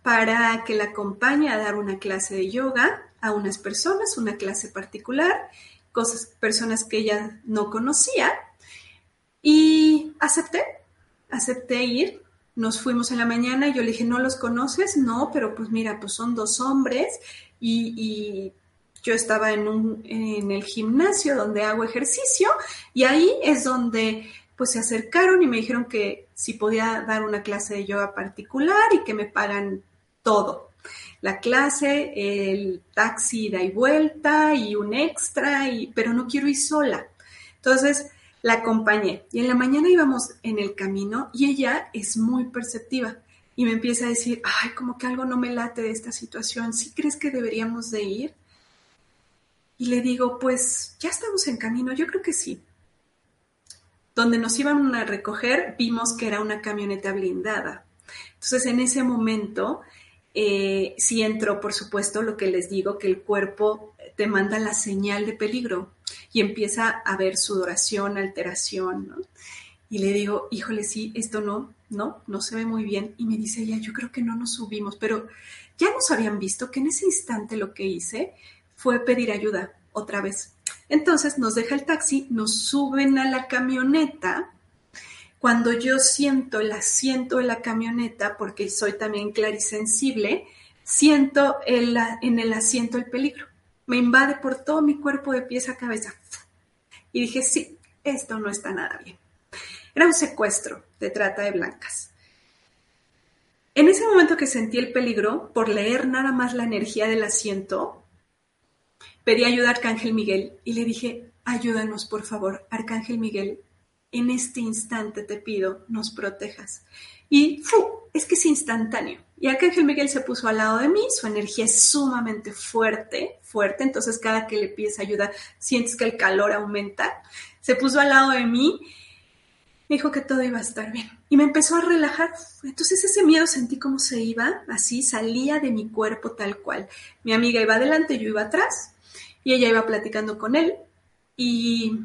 para que la acompañe a dar una clase de yoga a unas personas, una clase particular, personas que ella no conocía. Y acepté, acepté ir. nos fuimos en la mañana y yo le dije, ¿no los conoces? No, pero pues mira, pues son dos hombres y, y yo estaba en, un, en el gimnasio donde hago ejercicio y ahí es donde pues se acercaron y me dijeron que si podía dar una clase de yoga particular y que me pagan todo. La clase, el taxi ida y vuelta y un extra, y, pero no quiero ir sola. Entonces la acompañé y en la mañana íbamos en el camino y ella es muy perceptiva y me empieza a decir, ay, como que algo no me late de esta situación, ¿sí crees que deberíamos de ir? Y le digo, pues ya estamos en camino, yo creo que sí. Donde nos iban a recoger, vimos que era una camioneta blindada. Entonces, en ese momento, eh, sí entró, por supuesto, lo que les digo, que el cuerpo te manda la señal de peligro y empieza a ver sudoración, alteración, ¿no? Y le digo, híjole, sí, esto no, no, no se ve muy bien. Y me dice ella, yo creo que no nos subimos, pero ya nos habían visto que en ese instante lo que hice fue pedir ayuda otra vez. Entonces nos deja el taxi, nos suben a la camioneta. Cuando yo siento el asiento de la camioneta, porque soy también clarisensible, siento en el asiento el peligro. Me invade por todo mi cuerpo de pies a cabeza. Y dije, sí, esto no está nada bien. Era un secuestro de trata de blancas. En ese momento que sentí el peligro, por leer nada más la energía del asiento, pedí ayuda a Arcángel Miguel y le dije, ayúdanos por favor, Arcángel Miguel, en este instante te pido, nos protejas. Y ¡fu! es que es instantáneo. Y Arcángel Miguel se puso al lado de mí, su energía es sumamente fuerte, fuerte, entonces cada que le pides ayuda sientes que el calor aumenta. Se puso al lado de mí, me dijo que todo iba a estar bien. Y me empezó a relajar. Entonces ese miedo sentí como se iba, así salía de mi cuerpo tal cual. Mi amiga iba adelante, yo iba atrás y ella iba platicando con él y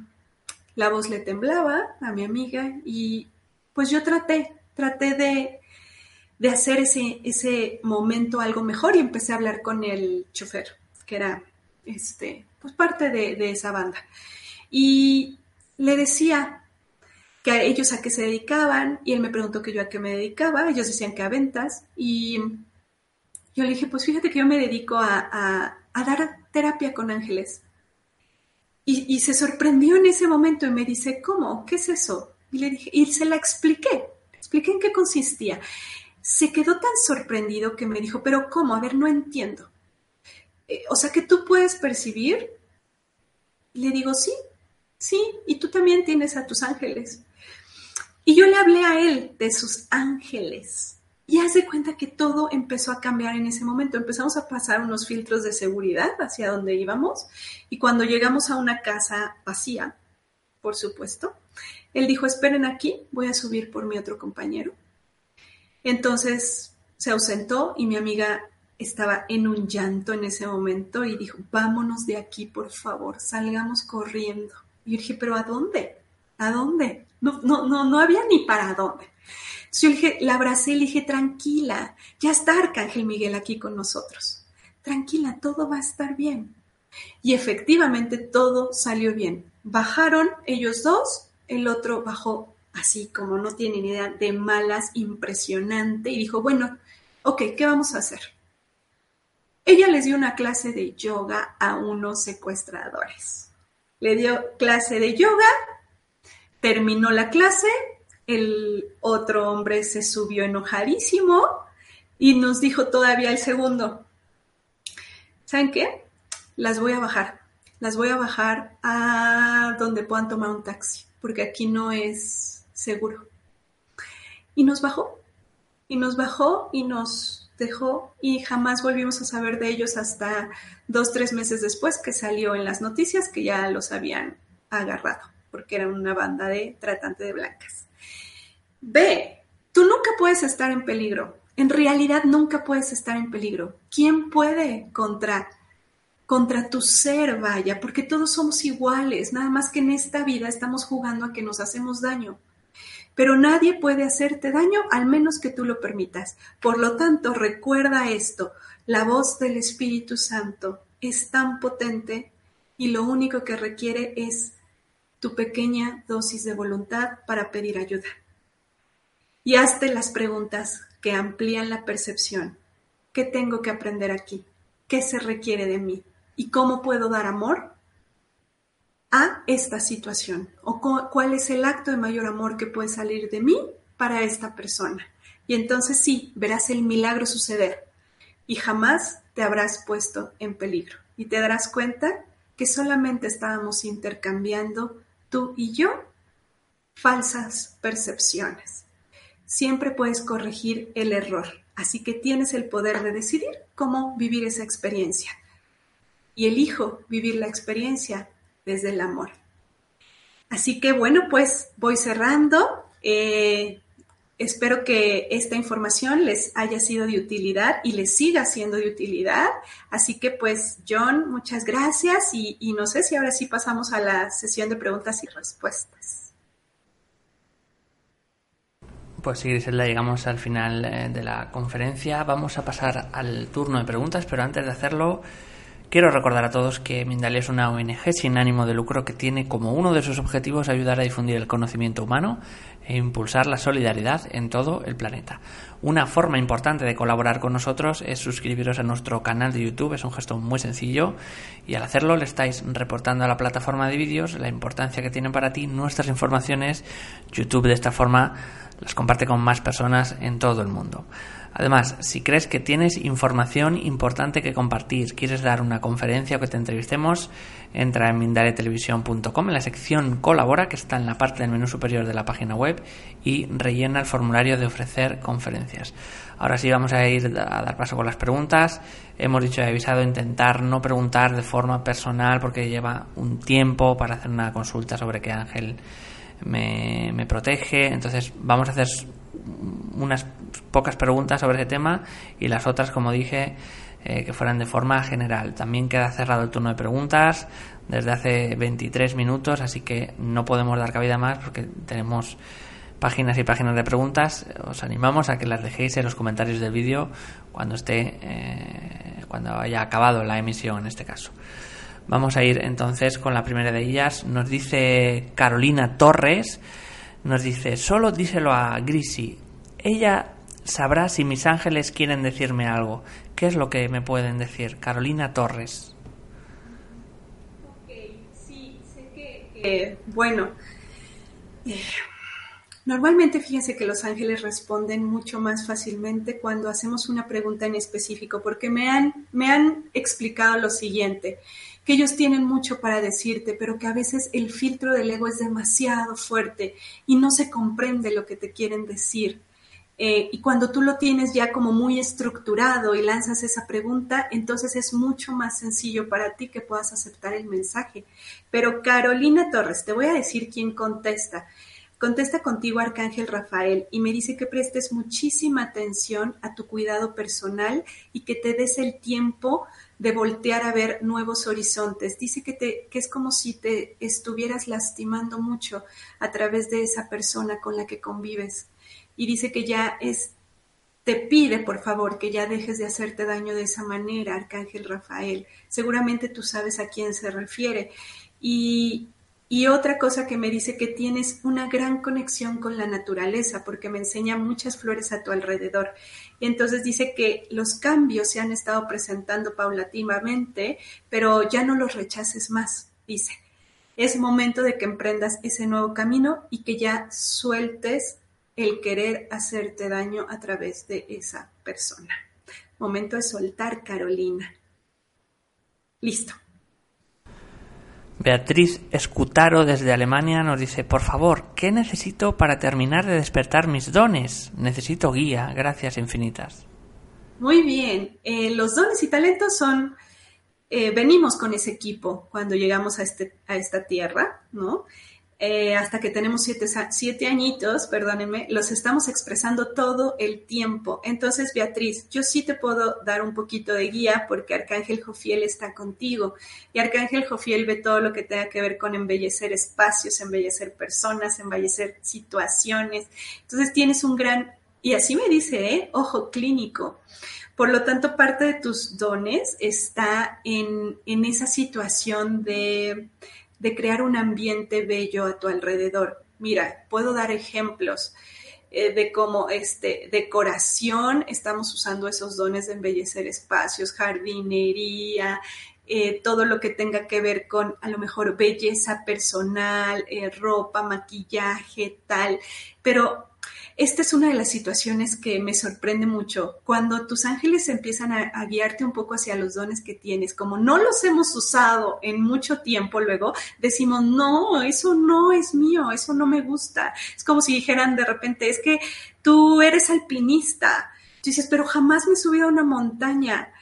la voz le temblaba a mi amiga y pues yo traté, traté de, de hacer ese, ese momento algo mejor y empecé a hablar con el chofer, que era este, pues parte de, de esa banda. Y le decía que a ellos a qué se dedicaban y él me preguntó que yo a qué me dedicaba, ellos decían que a ventas y yo le dije, pues fíjate que yo me dedico a, a, a dar terapia con ángeles. Y, se sorprendió en ese momento y me dice, ¿cómo? ¿Qué es eso? Y le dije, y se la expliqué, expliqué en qué consistía. Se quedó tan sorprendido que me dijo, pero ¿cómo? A ver, no entiendo. Eh, o sea que tú puedes percibir. Y le digo, sí, sí, y tú también tienes a tus ángeles. Y yo le hablé a él de sus ángeles. Y haz de cuenta que todo empezó a cambiar en ese momento. Empezamos a pasar unos filtros de seguridad hacia donde íbamos y cuando llegamos a una casa vacía, por supuesto, él dijo, esperen aquí, voy a subir por mi otro compañero. Entonces se ausentó y mi amiga estaba en un llanto en ese momento y dijo, vámonos de aquí, por favor, salgamos corriendo. Y yo dije, pero ¿a dónde? ¿A dónde? No, no, no, no había ni para dónde. Entonces yo la abracé y le dije, tranquila, ya está Arcángel Miguel aquí con nosotros. Tranquila, todo va a estar bien. Y efectivamente todo salió bien. Bajaron ellos dos, el otro bajó así como no tiene ni idea de malas, impresionante, y dijo, bueno, ok, ¿qué vamos a hacer? Ella les dio una clase de yoga a unos secuestradores. Le dio clase de yoga, terminó la clase, el otro hombre se subió enojadísimo y nos dijo todavía el segundo, ¿saben qué? Las voy a bajar, las voy a bajar a donde puedan tomar un taxi, porque aquí no es seguro. Y nos bajó, y nos bajó y nos dejó y jamás volvimos a saber de ellos hasta dos, tres meses después que salió en las noticias que ya los habían agarrado, porque eran una banda de tratante de blancas. B. Tú nunca puedes estar en peligro. En realidad nunca puedes estar en peligro. ¿Quién puede contra contra tu ser, vaya? Porque todos somos iguales, nada más que en esta vida estamos jugando a que nos hacemos daño. Pero nadie puede hacerte daño al menos que tú lo permitas. Por lo tanto, recuerda esto, la voz del Espíritu Santo es tan potente y lo único que requiere es tu pequeña dosis de voluntad para pedir ayuda. Y hazte las preguntas que amplían la percepción. ¿Qué tengo que aprender aquí? ¿Qué se requiere de mí? ¿Y cómo puedo dar amor a esta situación? ¿O cuál es el acto de mayor amor que puede salir de mí para esta persona? Y entonces sí, verás el milagro suceder y jamás te habrás puesto en peligro. Y te darás cuenta que solamente estábamos intercambiando tú y yo falsas percepciones. Siempre puedes corregir el error, así que tienes el poder de decidir cómo vivir esa experiencia. Y elijo vivir la experiencia desde el amor. Así que bueno, pues voy cerrando. Eh, Espero que esta información les haya sido de utilidad y les siga siendo de utilidad. Así que pues John, muchas gracias y, no sé si ahora sí pasamos a la sesión de preguntas y respuestas. Pues sí, Griselda, llegamos al final eh, de la conferencia. Vamos a pasar al turno de preguntas, pero antes de hacerlo, Quiero recordar a todos que Mindalia es una ONG sin ánimo de lucro que tiene como uno de sus objetivos ayudar a difundir el conocimiento humano e impulsar la solidaridad en todo el planeta. Una forma importante de colaborar con nosotros es suscribiros a nuestro canal de YouTube, es un gesto muy sencillo y al hacerlo le estáis reportando a la plataforma de vídeos la importancia que tienen para ti nuestras informaciones. YouTube de esta forma las comparte con más personas en todo el mundo. Además, si crees que tienes información importante que compartir, quieres dar una conferencia o que te entrevistemos, entra en mindaletelevisión.com en la sección Colabora, que está en la parte del menú superior de la página web, y rellena el formulario de ofrecer conferencias. Ahora sí vamos a ir a dar paso con las preguntas. Hemos dicho y avisado intentar no preguntar de forma personal porque lleva un tiempo para hacer una consulta sobre qué ángel me, me protege. Entonces vamos a hacer unas pocas preguntas sobre ese tema y las otras, como dije, eh, que fueran de forma general. También queda cerrado el turno de preguntas desde hace 23 minutos, así que no podemos dar cabida más porque tenemos páginas y páginas de preguntas. Os animamos a que las dejéis en los comentarios del vídeo cuando esté, eh, cuando haya acabado la emisión en este caso. Vamos a ir entonces con la primera de ellas. Nos dice Carolina Torres, nos dice, solo díselo a Grisi. Ella sabrá si mis ángeles quieren decirme algo. ¿Qué es lo que me pueden decir? Carolina Torres. Ok, sí, sé que, bueno, normalmente fíjense que los ángeles responden mucho más fácilmente cuando hacemos una pregunta en específico, porque me han, me han explicado lo siguiente que ellos tienen mucho para decirte, pero que a veces el filtro del ego es demasiado fuerte y no se comprende lo que te quieren decir. Eh, y cuando tú lo tienes ya como muy estructurado y lanzas esa pregunta, entonces es mucho más sencillo para ti que puedas aceptar el mensaje. Pero Carolina Torres, te voy a decir quién contesta. Contesta contigo Arcángel Rafael y me dice que prestes muchísima atención a tu cuidado personal y que te des el tiempo de voltear a ver nuevos horizontes. Dice que, te, que es como si te estuvieras lastimando mucho a través de esa persona con la que convives. Y dice que ya es, te pide por favor que ya dejes de hacerte daño de esa manera, Arcángel Rafael. Seguramente tú sabes a quién se refiere. Y, y otra cosa que me dice que tienes una gran conexión con la naturaleza porque me enseña muchas flores a tu alrededor. Y entonces dice que los cambios se han estado presentando paulatinamente, pero ya no los rechaces más, dice. Es momento de que emprendas ese nuevo camino y que ya sueltes el querer hacerte daño a través de esa persona. Momento de soltar, Carolina. Listo. Beatriz Escutaro desde Alemania nos dice, por favor, ¿qué necesito para terminar de despertar mis dones? Necesito guía, gracias infinitas. Muy bien, eh, los dones y talentos son, eh, venimos con ese equipo cuando llegamos a, este, a esta tierra, ¿no? Eh, hasta que tenemos siete, añitos, perdónenme, los estamos expresando todo el tiempo. Entonces, Beatriz, yo sí te puedo dar un poquito de guía porque Arcángel Jofiel está contigo y Arcángel Jofiel ve todo lo que tenga que ver con embellecer espacios, embellecer personas, embellecer situaciones. Entonces, tienes un gran, y así me dice, ¿eh? ojo clínico. Por lo tanto, parte de tus dones está en, en esa situación de de crear un ambiente bello a tu alrededor. Mira, puedo dar ejemplos. eh, de como este, decoración, estamos usando esos dones de embellecer espacios, jardinería, eh, todo lo que tenga que ver con a lo mejor belleza personal, eh, ropa, maquillaje, tal. Pero esta es una de las situaciones que me sorprende mucho. Cuando tus ángeles empiezan a, a, guiarte un poco hacia los dones que tienes, como no los hemos usado en mucho tiempo, luego decimos, no, eso no es mío, eso no me gusta. Es como si dijeran de repente, es que tú eres alpinista. Dices, pero jamás me he subido a una montaña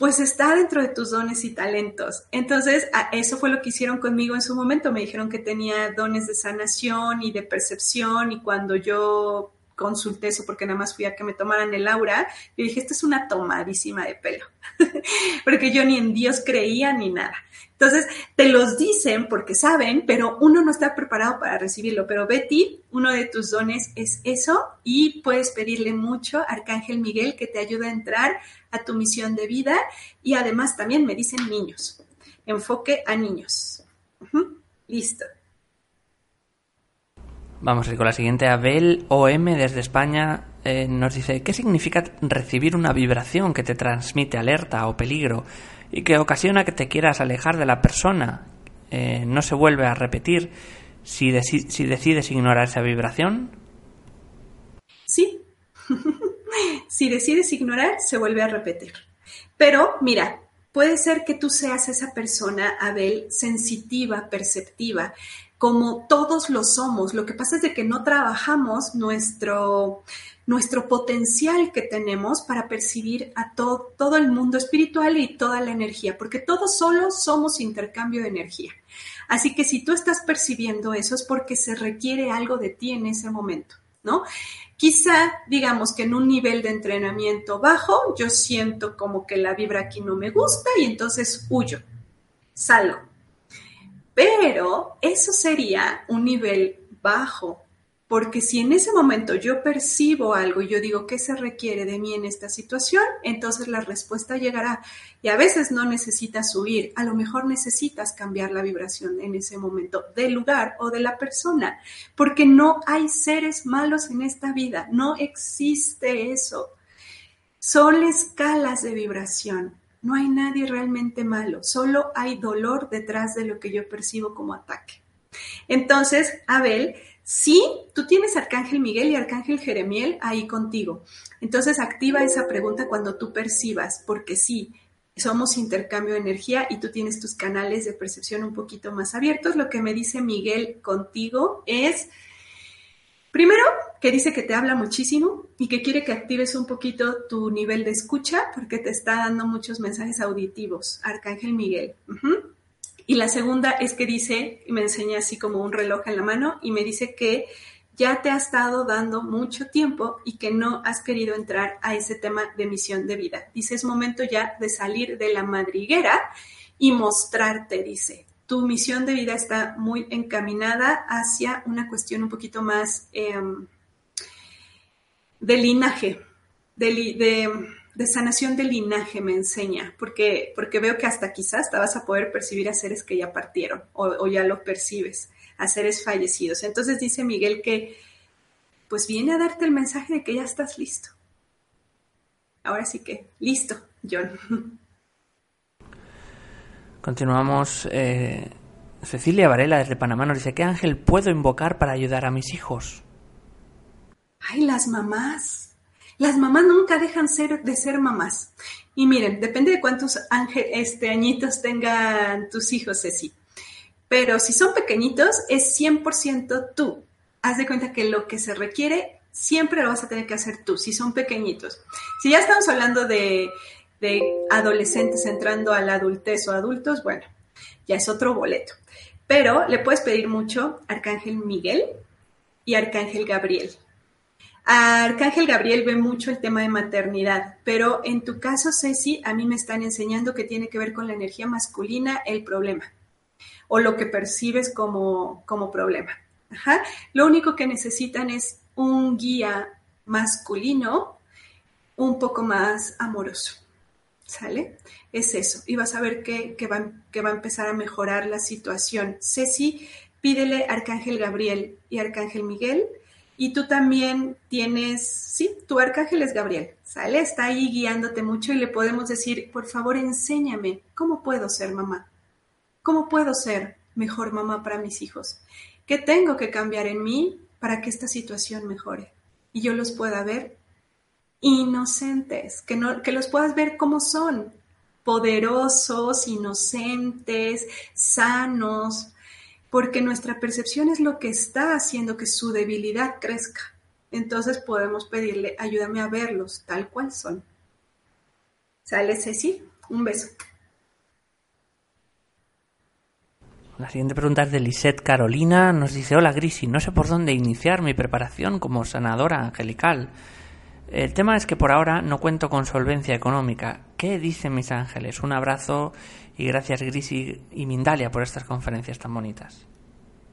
pues está dentro de tus dones y talentos. Entonces, eso fue lo que hicieron conmigo en su momento. Me dijeron que tenía dones de sanación y de percepción y cuando yo consulté eso porque nada más fui a que me tomaran el aura, yo dije, esta es una tomadísima de pelo, porque yo ni en Dios creía ni nada. Entonces, te los dicen porque saben, pero uno no está preparado para recibirlo. Pero Betty, uno de tus dones es eso y puedes pedirle mucho a Arcángel Miguel que te ayude a entrar a tu misión de vida y además también me dicen niños, enfoque a niños. Listo. Vamos a ir con la siguiente. Abel OM desde España eh, nos dice, ¿qué significa recibir una vibración que te transmite alerta o peligro y que ocasiona que te quieras alejar de la persona? Eh, ¿No se vuelve a repetir si, si decides ignorar esa vibración? Sí. si decides ignorar, se vuelve a repetir. Pero mira, puede ser que tú seas esa persona, Abel, sensitiva, perceptiva, como todos lo somos. Lo que pasa es de que no trabajamos nuestro, nuestro potencial que tenemos para percibir a to todo el mundo espiritual y toda la energía, porque todos solo somos intercambio de energía. Así que si tú estás percibiendo eso es porque se requiere algo de ti en ese momento, ¿no? Quizá, digamos que en un nivel de entrenamiento bajo, yo siento como que la vibra aquí no me gusta y entonces huyo, salgo. Pero eso sería un nivel bajo, porque si en ese momento yo percibo algo y yo digo, ¿qué se requiere de mí en esta situación? Entonces la respuesta llegará. Y a veces no necesitas huir, a lo mejor necesitas cambiar la vibración en ese momento del lugar o de la persona, porque no hay seres malos en esta vida, no existe eso. Son escalas de vibración. No hay nadie realmente malo, solo hay dolor detrás de lo que yo percibo como ataque. Entonces, Abel, sí, tú tienes Arcángel Miguel y Arcángel Jeremiel ahí contigo. Entonces, activa esa pregunta cuando tú percibas, porque sí, somos intercambio de energía y tú tienes tus canales de percepción un poquito más abiertos. Lo que me dice Miguel contigo es Primero, que dice que te habla muchísimo y que quiere que actives un poquito tu nivel de escucha porque te está dando muchos mensajes auditivos, Arcángel Miguel. Y la segunda es que dice, me enseña así como un reloj en la mano y me dice que ya te ha estado dando mucho tiempo y que no has querido entrar a ese tema de misión de vida. Dice, es momento ya de salir de la madriguera y mostrarte, dice, tu misión de vida está muy encaminada hacia una cuestión un poquito más eh, de linaje, de, de, sanación de linaje me enseña, porque, porque veo que hasta quizás te vas a poder percibir a seres que ya partieron o, o ya lo percibes, a seres fallecidos. Entonces dice Miguel que pues viene a darte el mensaje de que ya estás listo. Ahora sí que, listo, John. Continuamos. Eh, Cecilia Varela desde Panamá nos dice, ¿qué ángel puedo invocar para ayudar a mis hijos? Ay, las mamás. Las mamás nunca dejan ser, de ser mamás. Y miren, depende de cuántos ángel, este, añitos tengan tus hijos, Ceci. Pero si son pequeñitos, es 100% tú. Haz de cuenta que lo que se requiere siempre lo vas a tener que hacer tú, si son pequeñitos. Si ya estamos hablando de de adolescentes entrando a la adultez o adultos, bueno, ya es otro boleto. Pero le puedes pedir mucho Arcángel Miguel y Arcángel Gabriel. A Arcángel Gabriel ve mucho el tema de maternidad, pero en tu caso, Ceci, a mí me están enseñando que tiene que ver con la energía masculina el problema o lo que percibes como, como problema. Ajá. Lo único que necesitan es un guía masculino un poco más amoroso. ¿Sale? Es eso. Y vas a ver que, que, va, que va a empezar a mejorar la situación. Ceci, pídele Arcángel Gabriel y Arcángel Miguel Y tú también tienes, sí, tu arcángel es Gabriel, ¿sale? Está ahí guiándote mucho y le podemos decir, por favor, enséñame cómo puedo ser mamá. ¿Cómo puedo ser mejor mamá para mis hijos? ¿Qué tengo que cambiar en mí para que esta situación mejore? Y yo los pueda ver inocentes, que, no, que los puedas ver como son, poderosos, inocentes, sanos, porque nuestra percepción es lo que está haciendo que su debilidad crezca. Entonces podemos pedirle, ayúdame a verlos tal cual son. ¿Sale, Ceci? Un beso. La siguiente pregunta es de Lisette Carolina. Nos dice, hola Grisi, no sé por dónde iniciar mi preparación como sanadora angelical. El tema es que por ahora no cuento con solvencia económica. ¿Qué dicen mis ángeles? Un abrazo y gracias Grisi y Mindalia por estas conferencias tan bonitas.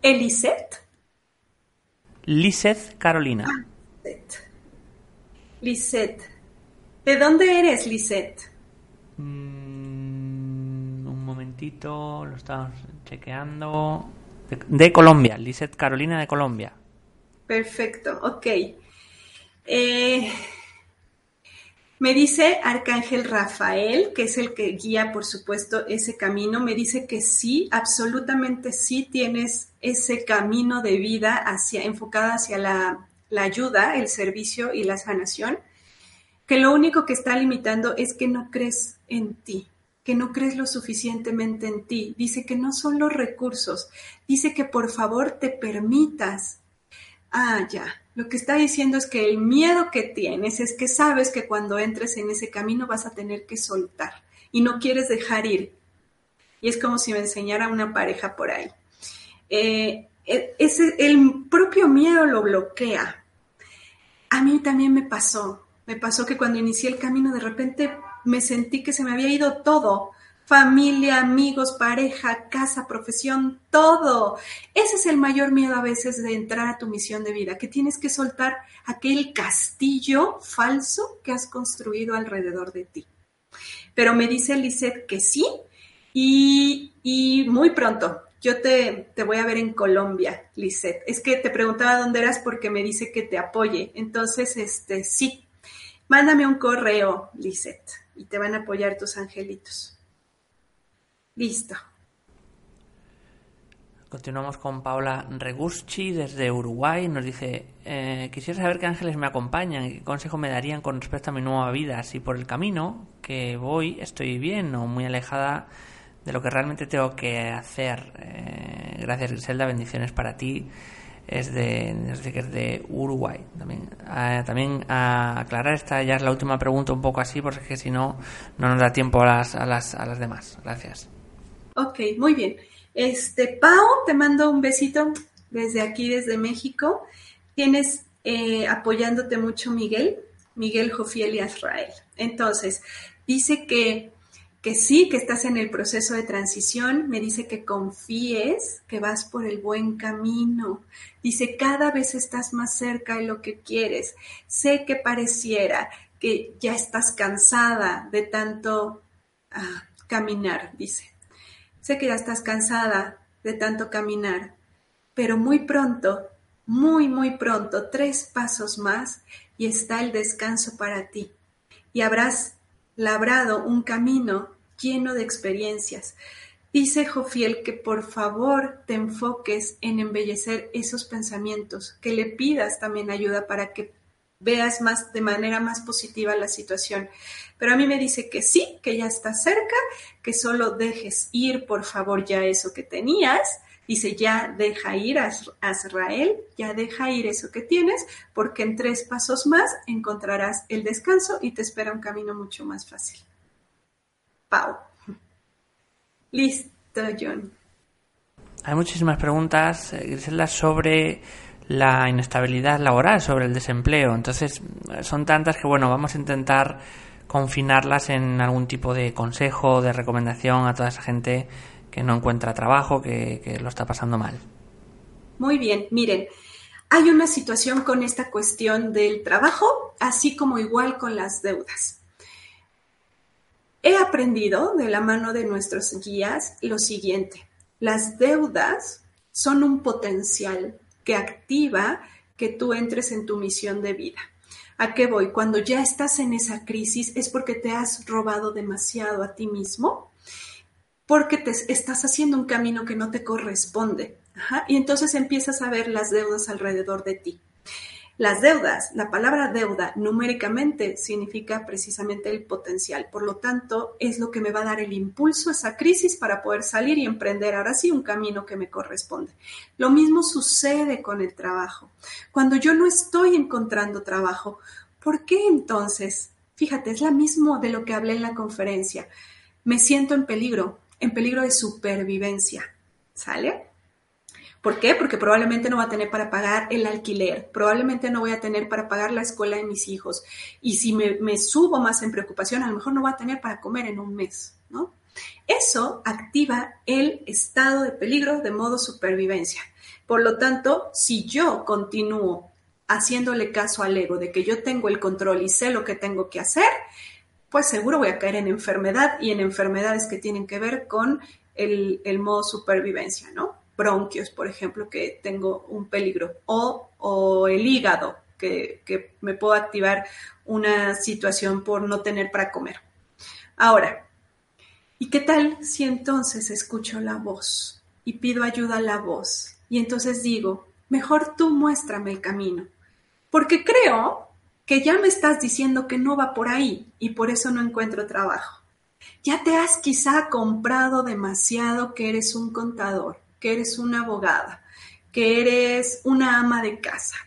¿Elisette? Lisette Carolina. Ah, Lisette. Lisette. ¿De dónde eres, Lisette? Mm, un momentito, lo estamos chequeando. De, de Colombia, Lisette Carolina de Colombia. Perfecto, ok. Eh, me dice Arcángel Rafael, que es el que guía, por supuesto, ese camino, me dice que sí, absolutamente sí tienes ese camino de vida hacia, enfocada hacia la, la ayuda, el servicio y la sanación, que lo único que está limitando es que no crees en ti, que no crees lo suficientemente en ti. Dice que no son los recursos, dice que por favor te permitas. Ah, ya, lo que está diciendo es que el miedo que tienes es que sabes que cuando entres en ese camino vas a tener que soltar y no quieres dejar ir. Y es como si me enseñara una pareja por ahí. Eh, ese, el propio miedo lo bloquea. A mí también me pasó. Me pasó que cuando inicié el camino de repente me sentí que se me había ido todo familia, amigos, pareja, casa, profesión, todo. Ese es el mayor miedo a veces de entrar a tu misión de vida, que tienes que soltar aquel castillo falso que has construido alrededor de ti. Pero me dice Lisette que sí y, y muy pronto. Yo te, te, voy a ver en Colombia, Lisette. Es que te preguntaba dónde eras porque me dice que te apoye. Entonces, este, sí. Mándame un correo, Lisette, y te van a apoyar tus angelitos. Listo. Continuamos con Paula Reguschi desde Uruguay. Nos dice, eh, quisiera saber qué ángeles me acompañan y qué consejo me darían con respecto a mi nueva vida. Si por el camino que voy estoy bien o muy alejada de lo que realmente tengo que hacer. Eh, gracias Griselda, bendiciones para ti. Es de, es de, Uruguay. También, eh, también a aclarar, esta ya es la última pregunta un poco así, porque si no, no nos da tiempo a las, a las, a las demás. Gracias. Ok, muy bien. Este, Pau, te mando un besito desde aquí, desde México. Tienes eh, apoyándote mucho Miguel, Miguel Jofiel y Azrael. Entonces, dice que, que sí, que estás en el proceso de transición. Me dice que confíes, que vas por el buen camino. Dice, cada vez estás más cerca de lo que quieres. Sé que pareciera que ya estás cansada de tanto ah, caminar, dice Sé que ya estás cansada de tanto caminar, pero muy pronto, muy, muy pronto, tres pasos más y está el descanso para ti. Y habrás labrado un camino lleno de experiencias. Dice Jofiel que por favor te enfoques en embellecer esos pensamientos, que le pidas también ayuda para que veas más de manera más positiva la situación. Pero a mí me dice que sí, que ya está cerca, que solo dejes ir, por favor, ya eso que tenías. Dice, ya deja ir a Israel, ya deja ir eso que tienes, porque en tres pasos más encontrarás el descanso y te espera un camino mucho más fácil. Pau. Listo, John. Hay muchísimas preguntas, eh, Griselda, sobre la inestabilidad laboral, sobre el desempleo. Entonces, son tantas que, bueno, vamos a intentar confinarlas en algún tipo de consejo, de recomendación a toda esa gente que no encuentra trabajo, que, que lo está pasando mal. Muy bien, miren, hay una situación con esta cuestión del trabajo, así como igual con las deudas. He aprendido de la mano de nuestros guías lo siguiente, las deudas son un potencial que activa que tú entres en tu misión de vida. ¿A qué voy? Cuando ya estás en esa crisis es porque te has robado demasiado a ti mismo, porque te estás haciendo un camino que no te corresponde. y entonces empiezas a ver las deudas alrededor de ti. Las deudas, la palabra deuda numéricamente significa precisamente el potencial, por lo tanto es lo que me va a dar el impulso a esa crisis para poder salir y emprender ahora sí un camino que me corresponde. Lo mismo sucede con el trabajo. Cuando yo no estoy encontrando trabajo, ¿por qué entonces? Fíjate, es la mismo de lo que hablé en la conferencia. Me siento en peligro, en peligro de supervivencia. ¿Sale? ¿Por qué? Porque probablemente no va a tener para pagar el alquiler, probablemente no voy a tener para pagar la escuela de mis hijos. Y si me, subo más en preocupación, a lo mejor no va a tener para comer en un mes, ¿no? Eso activa el estado de peligro de modo supervivencia. Por lo tanto, si yo continúo haciéndole caso al ego de que yo tengo el control y sé lo que tengo que hacer, pues seguro voy a caer en enfermedad y en enfermedades que tienen que ver con el, el modo supervivencia, ¿no? Bronquios, por ejemplo, que tengo un peligro, o, el hígado, que, que, me puedo activar una situación por no tener para comer. Ahora, ¿y qué tal si entonces escucho la voz y pido ayuda a la voz? Y entonces digo, mejor tú muéstrame el camino, porque creo que ya me estás diciendo que no va por ahí y por eso no encuentro trabajo. Ya te has quizá comprado demasiado que eres un contador que eres una abogada, que eres una ama de casa.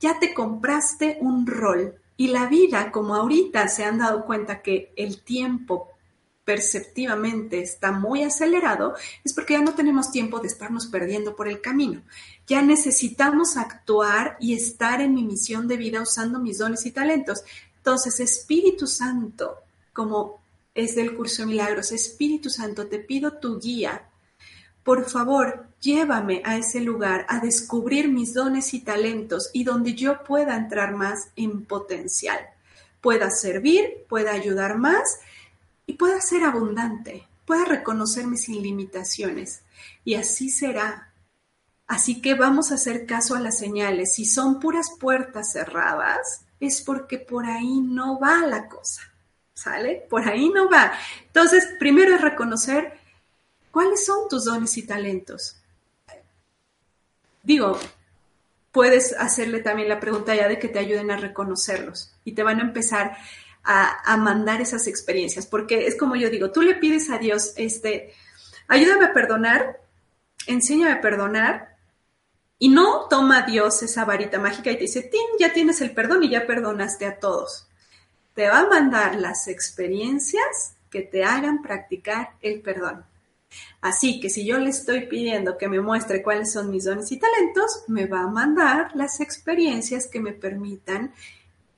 Ya te compraste un rol y la vida, como ahorita se han dado cuenta que el tiempo perceptivamente está muy acelerado, es porque ya no tenemos tiempo de estarnos perdiendo por el camino. Ya necesitamos actuar y estar en mi misión de vida usando mis dones y talentos. Entonces, Espíritu Santo, como es del curso de milagros, Espíritu Santo, te pido tu guía por favor, llévame a ese lugar a descubrir mis dones y talentos y donde yo pueda entrar más en potencial, pueda servir, pueda ayudar más y pueda ser abundante, pueda reconocerme sin limitaciones. Y así será. Así que vamos a hacer caso a las señales. Si son puras puertas cerradas, es porque por ahí no va la cosa. ¿Sale? Por ahí no va. Entonces, primero es reconocer ¿Cuáles son tus dones y talentos? Digo, puedes hacerle también la pregunta ya de que te ayuden a reconocerlos y te van a empezar a, mandar esas experiencias, porque es como yo digo, tú le pides a Dios, este, ayúdame a perdonar, enséñame a perdonar, y no toma Dios esa varita mágica y te dice, ya tienes el perdón y ya perdonaste a todos. Te va a mandar las experiencias que te hagan practicar el perdón. Así que si yo le estoy pidiendo que me muestre cuáles son mis dones y talentos, me va a mandar las experiencias que me permitan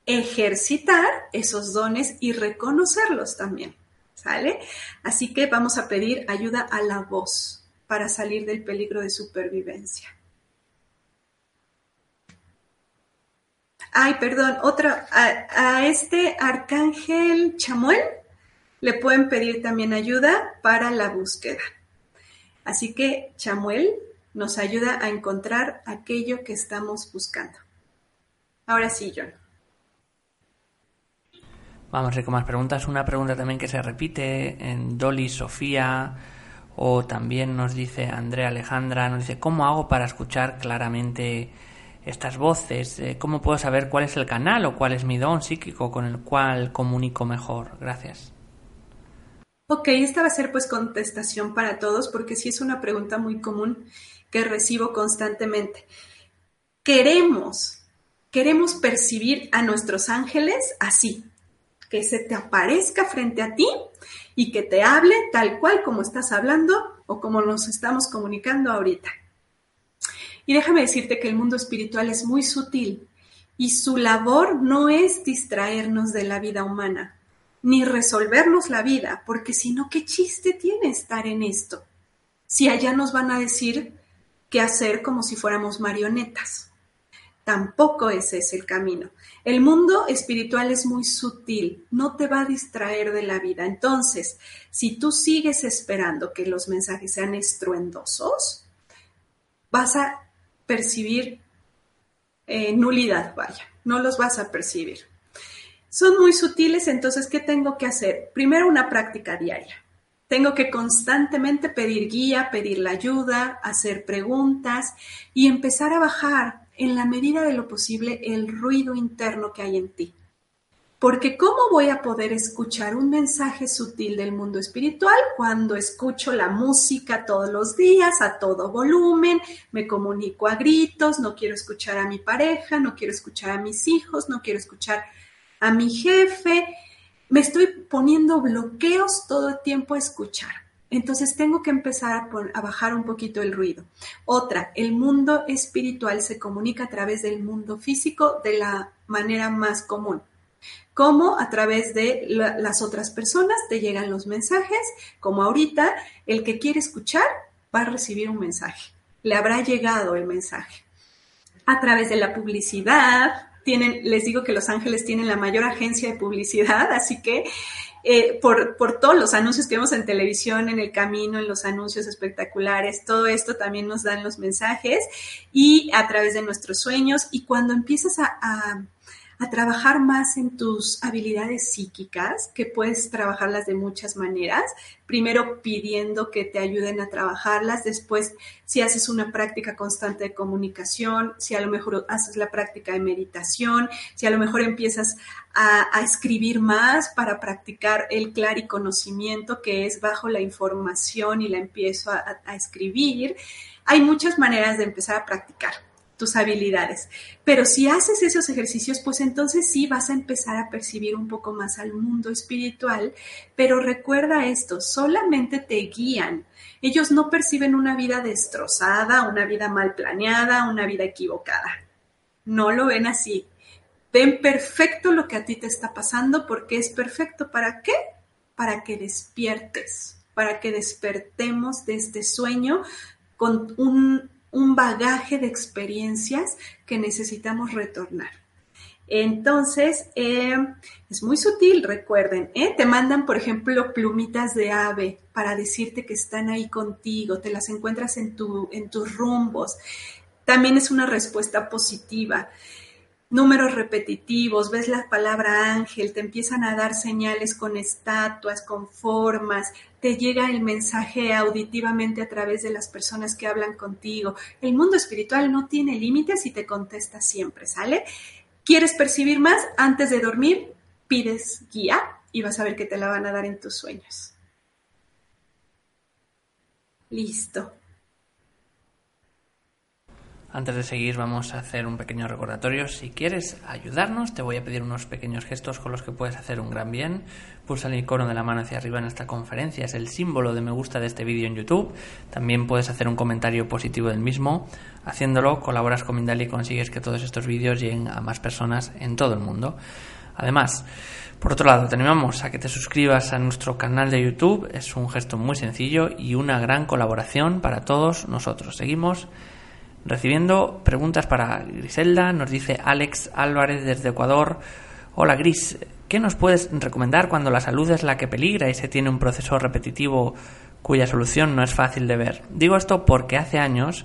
ejercitar esos dones y reconocerlos también. ¿Sale? Así que vamos a pedir ayuda a la voz para salir del peligro de supervivencia. Ay, perdón, otra, a, a este arcángel Chamuel le pueden pedir también ayuda para la búsqueda. Así que Chamuel nos ayuda a encontrar aquello que estamos buscando. Ahora sí, John. Vamos a ir con más preguntas. Una pregunta también que se repite en Dolly Sofía o también nos dice Andrea Alejandra, nos dice, ¿cómo hago para escuchar claramente estas voces? Eh, ¿Cómo puedo saber cuál es el canal o cuál es mi don psíquico con el cual comunico mejor? Gracias. Ok, esta va a ser pues contestación para todos porque sí es una pregunta muy común que recibo constantemente. Queremos, queremos percibir a nuestros ángeles así, que se te aparezca frente a ti y que te hable tal cual como estás hablando o como nos estamos comunicando ahorita. Y déjame decirte que el mundo espiritual es muy sutil y su labor no es distraernos de la vida humana ni resolvernos la vida, porque si no, ¿qué chiste tiene estar en esto? Si allá nos van a decir qué hacer como si fuéramos marionetas. Tampoco ese es el camino. El mundo espiritual es muy sutil, no te va a distraer de la vida. Entonces, si tú sigues esperando que los mensajes sean estruendosos, vas a percibir eh, nulidad, vaya, no los vas a percibir. Son muy sutiles, entonces, ¿qué tengo que hacer? Primero una práctica diaria. Tengo que constantemente pedir guía, pedir la ayuda, hacer preguntas y empezar a bajar en la medida de lo posible el ruido interno que hay en ti. Porque ¿cómo voy a poder escuchar un mensaje sutil del mundo espiritual cuando escucho la música todos los días a todo volumen, me comunico a gritos, no quiero escuchar a mi pareja, no quiero escuchar a mis hijos, no quiero escuchar a mi jefe? me estoy poniendo bloqueos todo el tiempo a escuchar. Entonces tengo que empezar a, bajar un poquito el ruido. Otra, el mundo espiritual se comunica a través del mundo físico de la manera más común. Como a través de las otras personas te llegan los mensajes, como ahorita el que quiere escuchar va a recibir un mensaje. Le habrá llegado el mensaje. A través de la publicidad, tienen, les digo que Los Ángeles tienen la mayor agencia de publicidad, así que eh, por, por, todos los anuncios que vemos en televisión, en el camino, en los anuncios espectaculares, todo esto también nos dan los mensajes y a través de nuestros sueños. Y cuando empiezas a a trabajar más en tus habilidades psíquicas, que puedes trabajarlas de muchas maneras. Primero pidiendo que te ayuden a trabajarlas, después si haces una práctica constante de comunicación, si a lo mejor haces la práctica de meditación, si a lo mejor empiezas a, escribir más para practicar el conocimiento que es bajo la información y la empiezo a escribir. Hay muchas maneras de empezar a practicar tus habilidades. Pero si haces esos ejercicios, pues entonces sí vas a empezar a percibir un poco más al mundo espiritual. Pero recuerda esto, solamente te guían. Ellos no perciben una vida destrozada, una vida mal planeada, una vida equivocada. No lo ven así. Ven perfecto lo que a ti te está pasando porque es perfecto. ¿Para qué? Para que despiertes, para que despertemos de este sueño con un un bagaje de experiencias que necesitamos retornar. Entonces, eh, es muy sutil, recuerden, ¿eh? te mandan, por ejemplo, plumitas de ave para decirte que están ahí contigo, te las encuentras en, tu, en tus rumbos. También es una respuesta positiva números repetitivos, ves la palabra ángel, te empiezan a dar señales con estatuas, con formas, te llega el mensaje auditivamente a través de las personas que hablan contigo. El mundo espiritual no tiene límites y te contesta siempre, ¿sale? ¿Quieres percibir más? Antes de dormir, pides guía y vas a ver que te la van a dar en tus sueños. Listo. Antes de seguir vamos a hacer un pequeño recordatorio. Si quieres ayudarnos, te voy a pedir unos pequeños gestos con los que puedes hacer un gran bien. Pulsa el icono de la mano hacia arriba en esta conferencia, es el símbolo de me gusta de este vídeo en YouTube. También puedes hacer un comentario positivo del mismo. Haciéndolo, colaboras con Mindali y consigues que todos estos vídeos lleguen a más personas en todo el mundo. Además, por otro lado, te animamos a que te suscribas a nuestro canal de YouTube. Es un gesto muy sencillo y una gran colaboración para todos nosotros. Seguimos Recibiendo preguntas para Griselda, nos dice Alex Álvarez desde Ecuador. Hola Gris, ¿qué nos puedes recomendar cuando la salud es la que peligra y se tiene un proceso repetitivo cuya solución no es fácil de ver? Digo esto porque hace años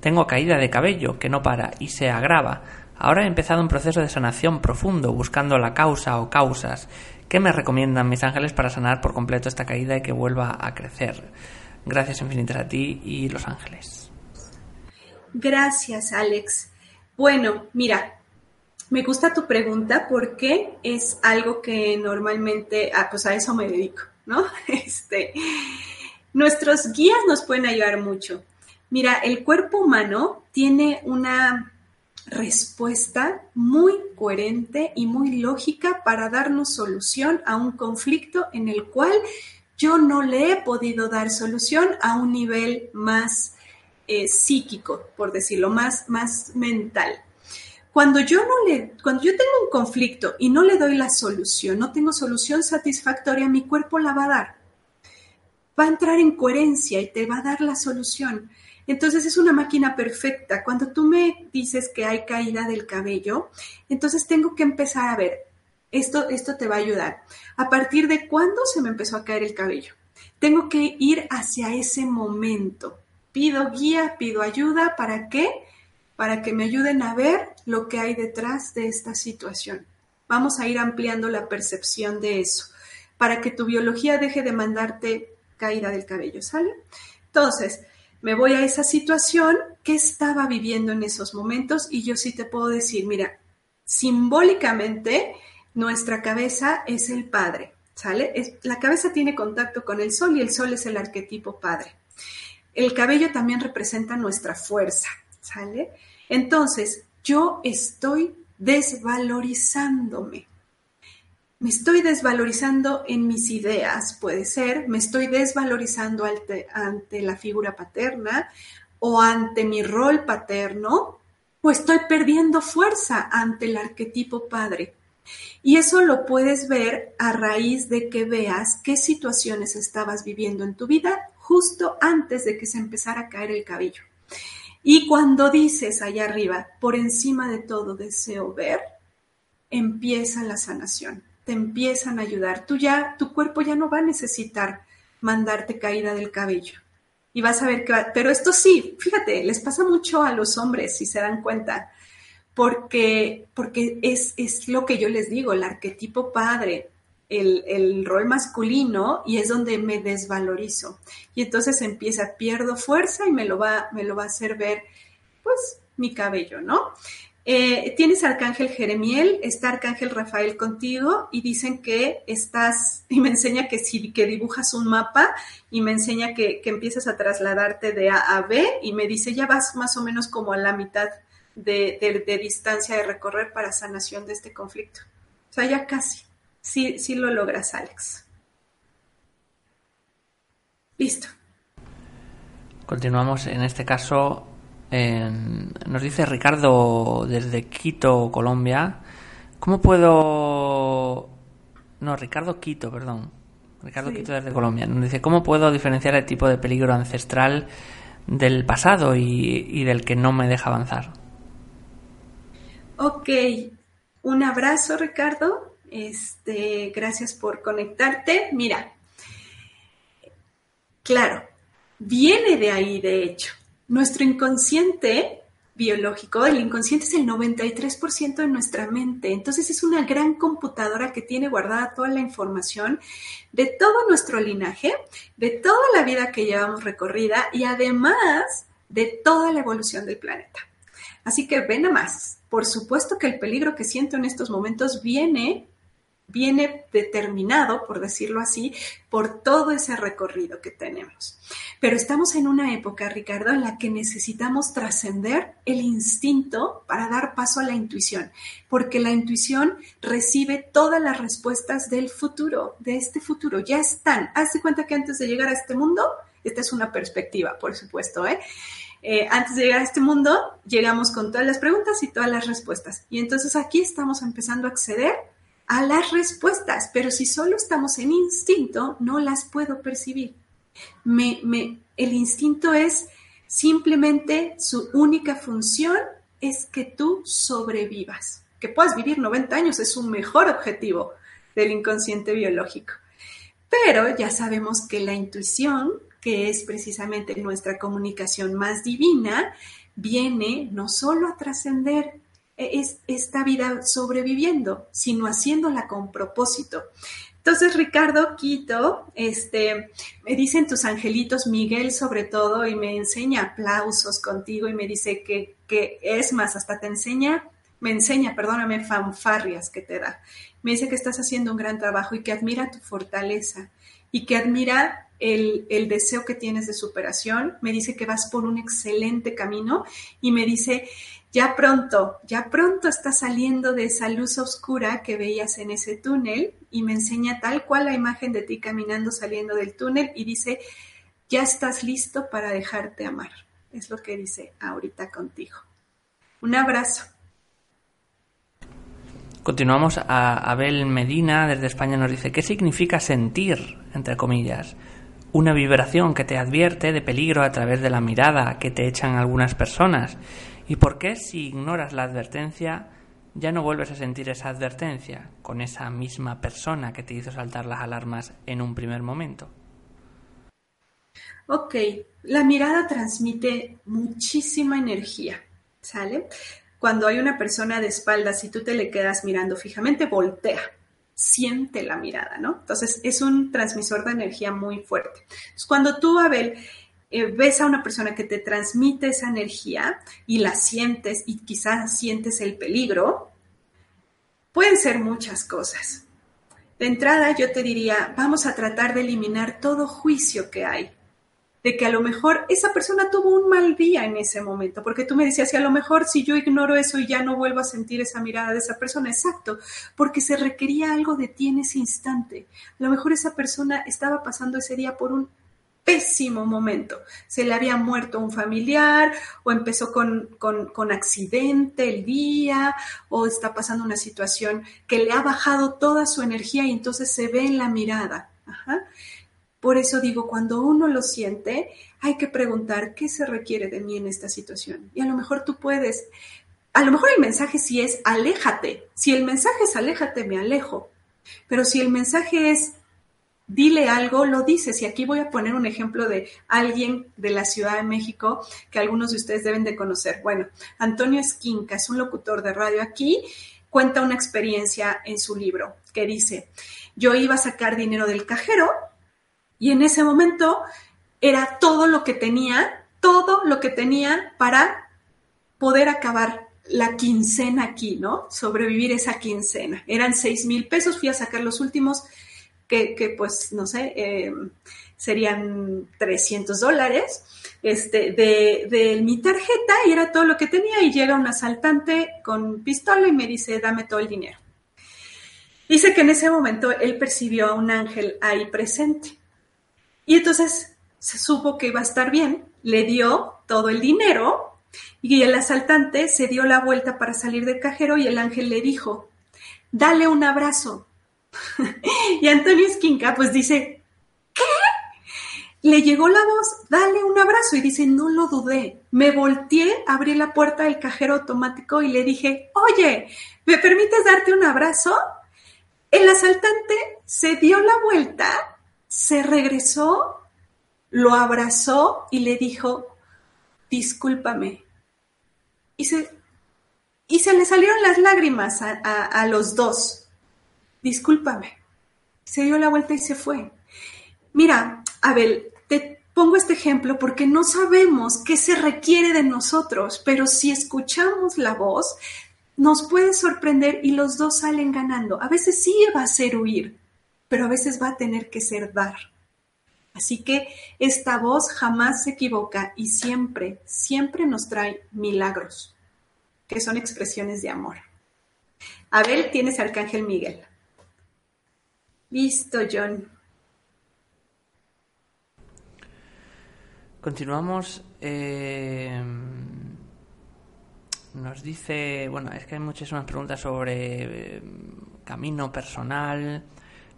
tengo caída de cabello que no para y se agrava. Ahora he empezado un proceso de sanación profundo buscando la causa o causas. ¿Qué me recomiendan mis ángeles para sanar por completo esta caída y que vuelva a crecer? Gracias infinitas a ti y los ángeles. Gracias, Alex. Bueno, mira, me gusta tu pregunta porque es algo que normalmente, ah, pues a eso me dedico, ¿no? Este, nuestros guías nos pueden ayudar mucho. Mira, el cuerpo humano tiene una respuesta muy coherente y muy lógica para darnos solución a un conflicto en el cual yo no le he podido dar solución a un nivel más eh, psíquico, por decirlo, más, más mental. Cuando yo no le, cuando yo tengo un conflicto y no le doy la solución, no tengo solución satisfactoria, mi cuerpo la va a dar. Va a entrar en coherencia y te va a dar la solución. Entonces es una máquina perfecta. Cuando tú me dices que hay caída del cabello, entonces tengo que empezar a ver, esto, esto te va a ayudar. ¿A partir de cuándo se me empezó a caer el cabello? Tengo que ir hacia ese momento pido guía, pido ayuda, ¿para qué? para que me ayuden a ver lo que hay detrás de esta situación. Vamos a ir ampliando la percepción de eso, para que tu biología deje de mandarte caída del cabello, ¿sale? Entonces, me voy a esa situación que estaba viviendo en esos momentos y yo sí te puedo decir, mira, simbólicamente nuestra cabeza es el padre, ¿sale? la cabeza tiene contacto con el sol y el sol es el arquetipo padre. El cabello también representa nuestra fuerza, ¿sale? Entonces, yo estoy desvalorizándome. Me estoy desvalorizando en mis ideas, puede ser, me estoy desvalorizando ante, ante la figura paterna o ante mi rol paterno, o estoy perdiendo fuerza ante el arquetipo padre. Y eso lo puedes ver a raíz de que veas qué situaciones estabas viviendo en tu vida justo antes de que se empezara a caer el cabello. Y cuando dices allá arriba, por encima de todo deseo ver, empieza la sanación, te empiezan a ayudar. Tú ya, tu cuerpo ya no va a necesitar mandarte caída del cabello. Y vas a ver que va, pero esto sí, fíjate, les pasa mucho a los hombres, si se dan cuenta, porque, porque es, es lo que yo les digo, el arquetipo padre, el, rol masculino y es donde me desvalorizo. Y entonces empieza, pierdo fuerza y me lo va, me lo va a hacer ver, pues, mi cabello, ¿no? Eh, tienes Arcángel Jeremiel, está Arcángel Rafael contigo y dicen que estás, y me enseña que si que dibujas un mapa y me enseña que, que empiezas a trasladarte de A a B y me dice ya vas más o menos como a la mitad de, de distancia de recorrer para sanación de este conflicto. O sea, ya casi. Sí, sí lo logras, Alex. Listo. Continuamos en este caso. nos dice Ricardo desde Quito, Colombia. ¿Cómo puedo.? No, Ricardo Quito, perdón. Ricardo Quito desde Colombia. Nos dice: ¿Cómo puedo diferenciar el tipo de peligro ancestral del pasado y, y del que no me deja avanzar? Ok. Un abrazo, Ricardo. Este, gracias por conectarte. Mira, claro, viene de ahí, de hecho. Nuestro inconsciente biológico, el inconsciente es el 93% de nuestra mente, entonces es una gran computadora que tiene guardada toda la información de todo nuestro linaje, de toda la vida que llevamos recorrida y además de toda la evolución del planeta. Así que ven a más. Por supuesto que el peligro que siento en estos momentos viene viene determinado, por decirlo así, por todo ese recorrido que tenemos. Pero estamos en una época, Ricardo, en la que necesitamos trascender el instinto para dar paso a la intuición, porque la intuición recibe todas las respuestas del futuro, de este futuro, ya están. Hazte cuenta que antes de llegar a este mundo, esta es una perspectiva, por supuesto, ¿eh? Eh, antes de llegar a este mundo, llegamos con todas las preguntas y todas las respuestas. Y entonces aquí estamos empezando a acceder a las respuestas, pero si solo estamos en instinto, no las puedo percibir. Me, me, el instinto es simplemente su única función es que tú sobrevivas. Que puedas vivir 90 años es un mejor objetivo del inconsciente biológico. Pero ya sabemos que la intuición, que es precisamente nuestra comunicación más divina, viene no solo a trascender es esta vida sobreviviendo, sino haciéndola con propósito. Entonces, Ricardo Quito, este, me dicen tus angelitos, Miguel sobre todo, y me enseña aplausos contigo y me dice que, que es más, hasta te enseña, me enseña, perdóname, fanfarrias que te da. Me dice que estás haciendo un gran trabajo y que admira tu fortaleza y que admira el, el, deseo que tienes de superación. Me dice que vas por un excelente camino y me dice ya pronto, ya pronto está saliendo de esa luz oscura que veías en ese túnel y me enseña tal cual la imagen de ti caminando saliendo del túnel y dice, ya estás listo para dejarte amar. Es lo que dice ahorita contigo. Un abrazo. Continuamos a Abel Medina desde España nos dice, ¿qué significa sentir, entre comillas? Una vibración que te advierte de peligro a través de la mirada que te echan algunas personas ¿Y por qué si ignoras la advertencia ya no vuelves a sentir esa advertencia con esa misma persona que te hizo saltar las alarmas en un primer momento? Ok, la mirada transmite muchísima energía. ¿Sale? Cuando hay una persona de espaldas y tú te le quedas mirando fijamente, voltea, siente la mirada, ¿no? Entonces es un transmisor de energía muy fuerte. Entonces, cuando tú, Abel, eh, ves a una persona que te transmite esa energía y la sientes y quizás sientes el peligro, pueden ser muchas cosas. De entrada yo te diría, vamos a tratar de eliminar todo juicio que hay de que a lo mejor esa persona tuvo un mal día en ese momento, porque tú me decías, y a lo mejor si yo ignoro eso y ya no vuelvo a sentir esa mirada de esa persona, exacto, porque se requería algo de ti en ese instante. A lo mejor esa persona estaba pasando ese día por un pésimo momento. Se le había muerto un familiar o empezó con, con, accidente el día o está pasando una situación que le ha bajado toda su energía y entonces se ve en la mirada. Por eso digo, cuando uno lo siente, hay que preguntar qué se requiere de mí en esta situación. Y a lo mejor tú puedes, a lo mejor el mensaje sí es aléjate. Si el mensaje es aléjate, me alejo. Pero si el mensaje es dile algo, lo dices. Y aquí voy a poner un ejemplo de alguien de la Ciudad de México que algunos de ustedes deben de conocer. Bueno, Antonio Esquinca es un locutor de radio aquí, cuenta una experiencia en su libro que dice, yo iba a sacar dinero del cajero y en ese momento era todo lo que tenía, todo lo que tenía para poder acabar la quincena aquí, ¿no? Sobrevivir esa quincena. Eran seis mil pesos, fui a sacar los últimos, que, pues, no sé, eh, serían 300 dólares este, de, de, mi tarjeta y era todo lo que tenía y llega un asaltante con pistola y me dice, dame todo el dinero. Dice que en ese momento él percibió a un ángel ahí presente y entonces se supo que iba a estar bien, le dio todo el dinero y el asaltante se dio la vuelta para salir del cajero y el ángel le dijo, dale un abrazo. y Antonio Esquinca pues dice, ¿qué? Le llegó la voz, dale un abrazo y dice, no lo dudé. Me volteé, abrí la puerta del cajero automático y le dije, oye, ¿me permites darte un abrazo? El asaltante se dio la vuelta se regresó, lo abrazó y le dijo, discúlpame. Y se, y se le salieron las lágrimas a, los dos. Discúlpame. Se dio la vuelta y se fue. Mira, Abel, te pongo este ejemplo porque no sabemos qué se requiere de nosotros, pero si escuchamos la voz, nos puede sorprender y los dos salen ganando. A veces sí va a ser huir, pero a veces va a tener que ser dar. Así que esta voz jamás se equivoca y siempre, siempre nos trae milagros, que son expresiones de amor. Abel, tienes Arcángel Miguel. Listo, John. Continuamos. Eh, nos dice, bueno, es que hay muchísimas preguntas sobre eh, camino personal,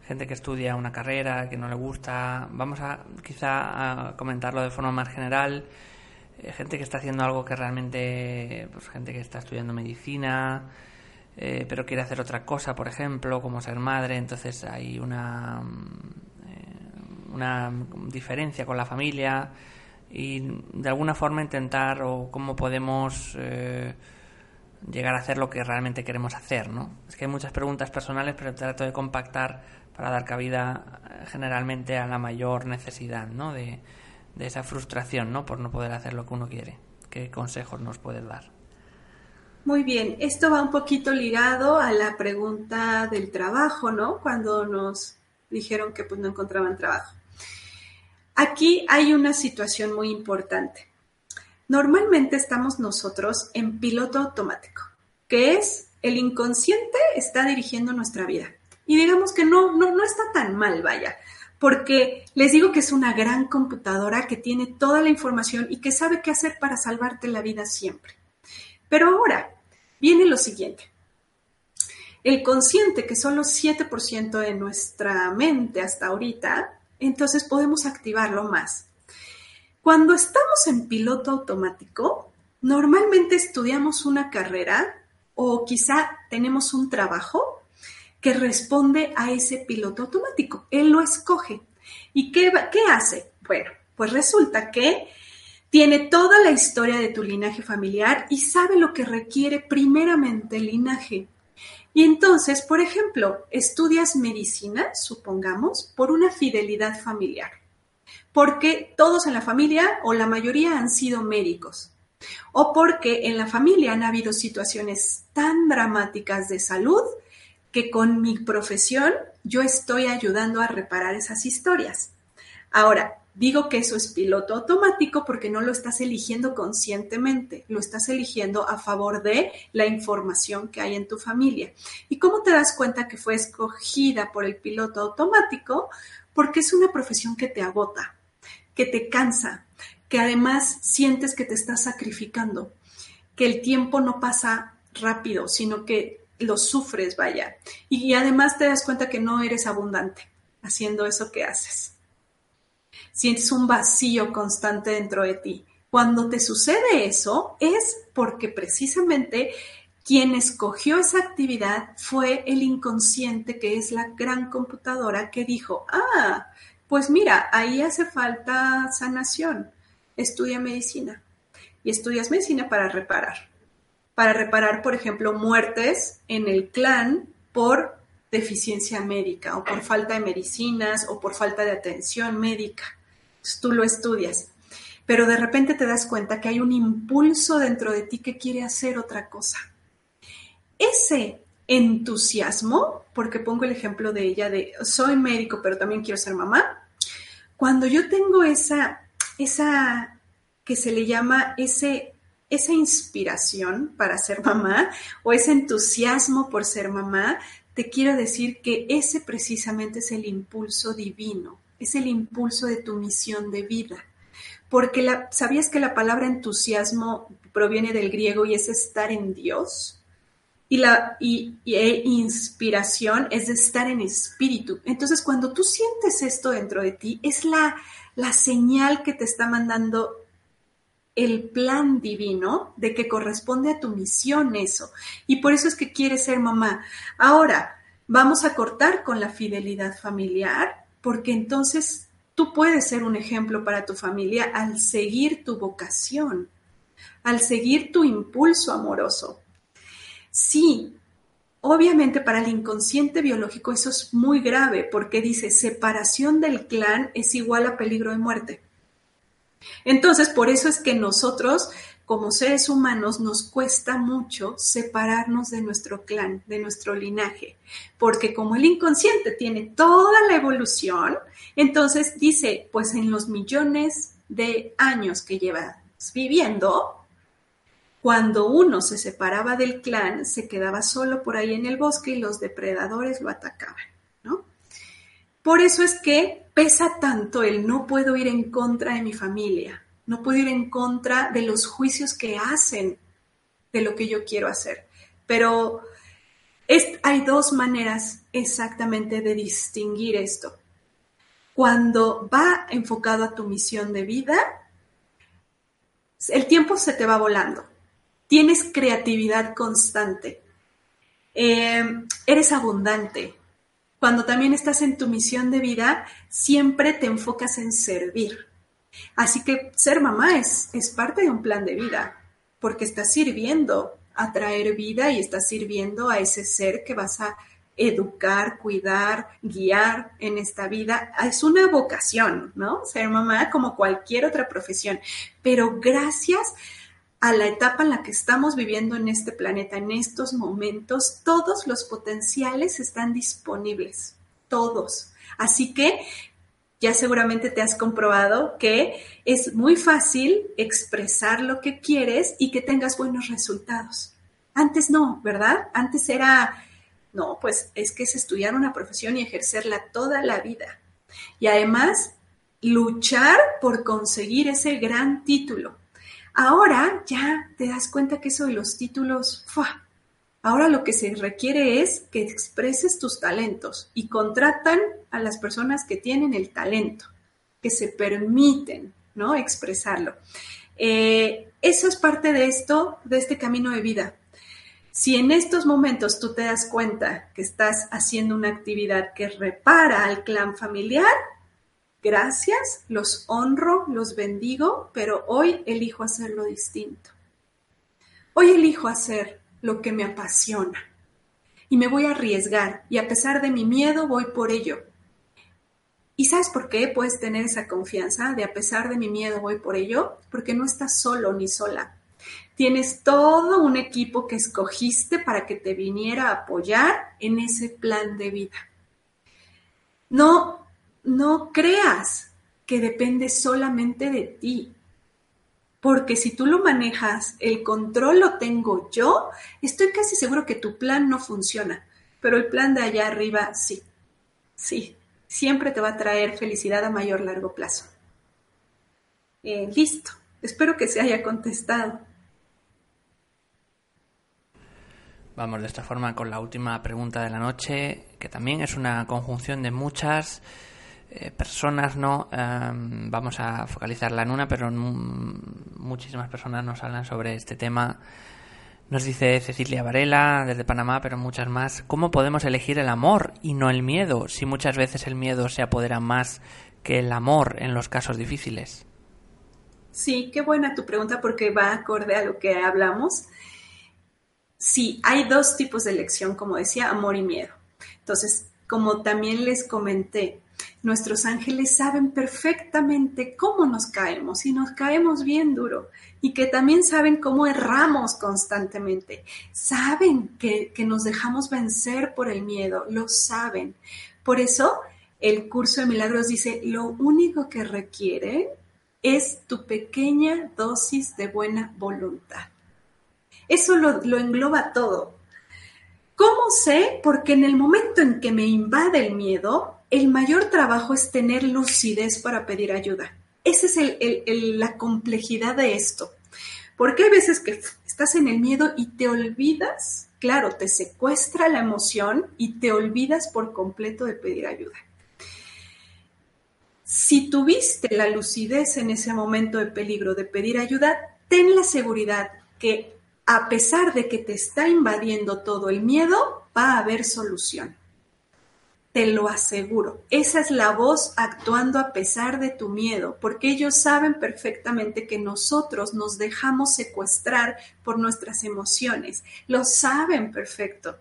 gente que estudia una carrera que no le gusta. Vamos a quizá a comentarlo de forma más general. Eh, gente que está haciendo algo que realmente, pues gente que está estudiando medicina, eh, pero quiere hacer otra cosa, por ejemplo, como ser madre. Entonces hay una eh, una diferencia con la familia y de alguna forma intentar o cómo podemos llegar a hacer lo que realmente queremos hacer, ¿no? Es que hay muchas preguntas personales, pero trato de compactar para dar cabida eh, generalmente a la mayor necesidad ¿no? de, esa frustración ¿no? por no poder hacer lo que uno quiere. ¿Qué consejos nos puedes dar? Muy bien, esto va un poquito ligado a la pregunta del trabajo, ¿no? Cuando nos dijeron que pues no encontraban trabajo. Aquí hay una situación muy importante. Normalmente estamos nosotros en piloto automático, que es el inconsciente está dirigiendo nuestra vida. Y digamos que no, no, no está tan mal, vaya, porque les digo que es una gran computadora que tiene toda la información y que sabe qué hacer para salvarte la vida siempre. Pero ahora viene lo siguiente. El consciente, que solo 7% de nuestra mente hasta ahorita, entonces podemos activarlo más. Cuando estamos en piloto automático, normalmente estudiamos una carrera o quizá tenemos un trabajo que responde a ese piloto automático. Él lo escoge. ¿Y qué, qué hace? Bueno, pues resulta que tiene toda la historia de tu linaje familiar y sabe lo que requiere primeramente el linaje. Y entonces, por ejemplo, estudias medicina, supongamos, por una fidelidad familiar, porque todos en la familia o la mayoría han sido médicos, o porque en la familia han habido situaciones tan dramáticas de salud que con mi profesión yo estoy ayudando a reparar esas historias. Ahora, digo que eso es piloto automático porque no lo estás eligiendo conscientemente, lo estás eligiendo a favor de la información que hay en tu familia. ¿Y cómo te das cuenta que fue escogida por el piloto automático? Porque es una profesión que te agota, que te cansa, que además sientes que te estás sacrificando, que el tiempo no pasa rápido, sino que lo sufres, vaya. Y además te das cuenta que no eres abundante haciendo eso que haces. Sientes un vacío constante dentro de ti. Cuando te sucede eso es porque precisamente quien escogió esa actividad fue el inconsciente, que es la gran computadora que dijo, ah, pues mira, ahí hace falta sanación. Estudia medicina. Y estudias medicina para reparar para reparar, por ejemplo, muertes en el clan por deficiencia médica o por falta de medicinas o por falta de atención médica. Tú lo estudias, pero de repente te das cuenta que hay un impulso dentro de ti que quiere hacer otra cosa. Ese entusiasmo, porque pongo el ejemplo de ella de soy médico, pero también quiero ser mamá, cuando yo tengo esa, esa que se le llama ese esa inspiración para ser mamá o ese entusiasmo por ser mamá, te quiero decir que ese precisamente es el impulso divino, es el impulso de tu misión de vida. Porque ¿sabías que la palabra entusiasmo proviene del griego y es estar en Dios? Y la y, e inspiración es de estar en espíritu. Entonces, cuando tú sientes esto dentro de ti, es la, la señal que te está mandando el plan divino de que corresponde a tu misión eso. Y por eso es que quieres ser mamá. Ahora, vamos a cortar con la fidelidad familiar, porque entonces tú puedes ser un ejemplo para tu familia al seguir tu vocación, al seguir tu impulso amoroso. Sí, obviamente para el inconsciente biológico eso es muy grave, porque dice separación del clan es igual a peligro de muerte. Entonces, por eso es que nosotros, como seres humanos, nos cuesta mucho separarnos de nuestro clan, de nuestro linaje, porque como el inconsciente tiene toda la evolución, entonces dice, pues en los millones de años que llevas viviendo, cuando uno se separaba del clan, se quedaba solo por ahí en el bosque y los depredadores lo atacaban, ¿no? Por eso es que pesa tanto el no puedo ir en contra de mi familia, no puedo ir en contra de los juicios que hacen de lo que yo quiero hacer. Pero hay dos maneras exactamente de distinguir esto. Cuando va enfocado a tu misión de vida, el tiempo se te va volando. Tienes creatividad constante. Eh, eres abundante, cuando también estás en tu misión de vida, siempre te enfocas en servir. Así que ser mamá es, es parte de un plan de vida, porque estás sirviendo a traer vida y estás sirviendo a ese ser que vas a educar, cuidar, guiar en esta vida. Es una vocación, ¿no? Ser mamá como cualquier otra profesión. Pero gracias a la etapa en la que estamos viviendo en este planeta, en estos momentos, todos los potenciales están disponibles, todos. Así que ya seguramente te has comprobado que es muy fácil expresar lo que quieres y que tengas buenos resultados. Antes no, ¿verdad? Antes era, no, pues es que es estudiar una profesión y ejercerla toda la vida. Y además, luchar por conseguir ese gran título Ahora ya te das cuenta que eso de los títulos, ahora lo que se requiere es que expreses tus talentos y contratan a las personas que tienen el talento, que se permiten, ¿no? Expresarlo. Eh, eso es parte de esto, de este camino de vida. Si en estos momentos tú te das cuenta que estás haciendo una actividad que repara al clan familiar, Gracias, los honro, los bendigo, pero hoy elijo hacerlo distinto. Hoy elijo hacer lo que me apasiona y me voy a arriesgar y a pesar de mi miedo voy por ello. ¿Y sabes por qué puedes tener esa confianza de a pesar de mi miedo voy por ello? Porque no estás solo ni sola. Tienes todo un equipo que escogiste para que te viniera a apoyar en ese plan de vida. No, no creas que depende solamente de ti. Porque si tú lo manejas, el control lo tengo yo, estoy casi seguro que tu plan no funciona. Pero el plan de allá arriba sí. Sí, siempre te va a traer felicidad a mayor largo plazo. Eh, listo. Espero que se haya contestado. Vamos de esta forma con la última pregunta de la noche, que también es una conjunción de muchas eh, personas, ¿no? Em, vamos a focalizarla en una, pero muchísimas personas nos hablan sobre este tema. Nos dice Cecilia Varela desde Panamá, pero muchas más. ¿Cómo podemos elegir el amor y no el miedo si muchas veces el miedo se apodera más que el amor en los casos difíciles? Sí, qué buena tu pregunta porque va acorde a lo que hablamos. Sí, hay dos tipos de elección, como decía, amor y miedo. Entonces, como también les comenté, Nuestros ángeles saben perfectamente cómo nos caemos y nos caemos bien duro y que también saben cómo erramos constantemente. Saben que, que nos dejamos vencer por el miedo, lo saben. Por eso el curso de milagros dice, lo único que requiere es tu pequeña dosis de buena voluntad. Eso lo, lo engloba todo. ¿Cómo sé? Porque en el momento en que me invade el miedo, el mayor trabajo es tener lucidez para pedir ayuda. Esa es la complejidad de esto. Porque hay veces que estás en el miedo y te olvidas, claro, te secuestra la emoción y te olvidas por completo de pedir ayuda. Si tuviste la lucidez en ese momento de peligro de pedir ayuda, ten la seguridad que a pesar de que te está invadiendo todo el miedo, va a haber solución. Te lo aseguro. Esa es la voz actuando a pesar de tu miedo, porque ellos saben perfectamente que nosotros nos dejamos secuestrar por nuestras emociones. Lo saben perfecto.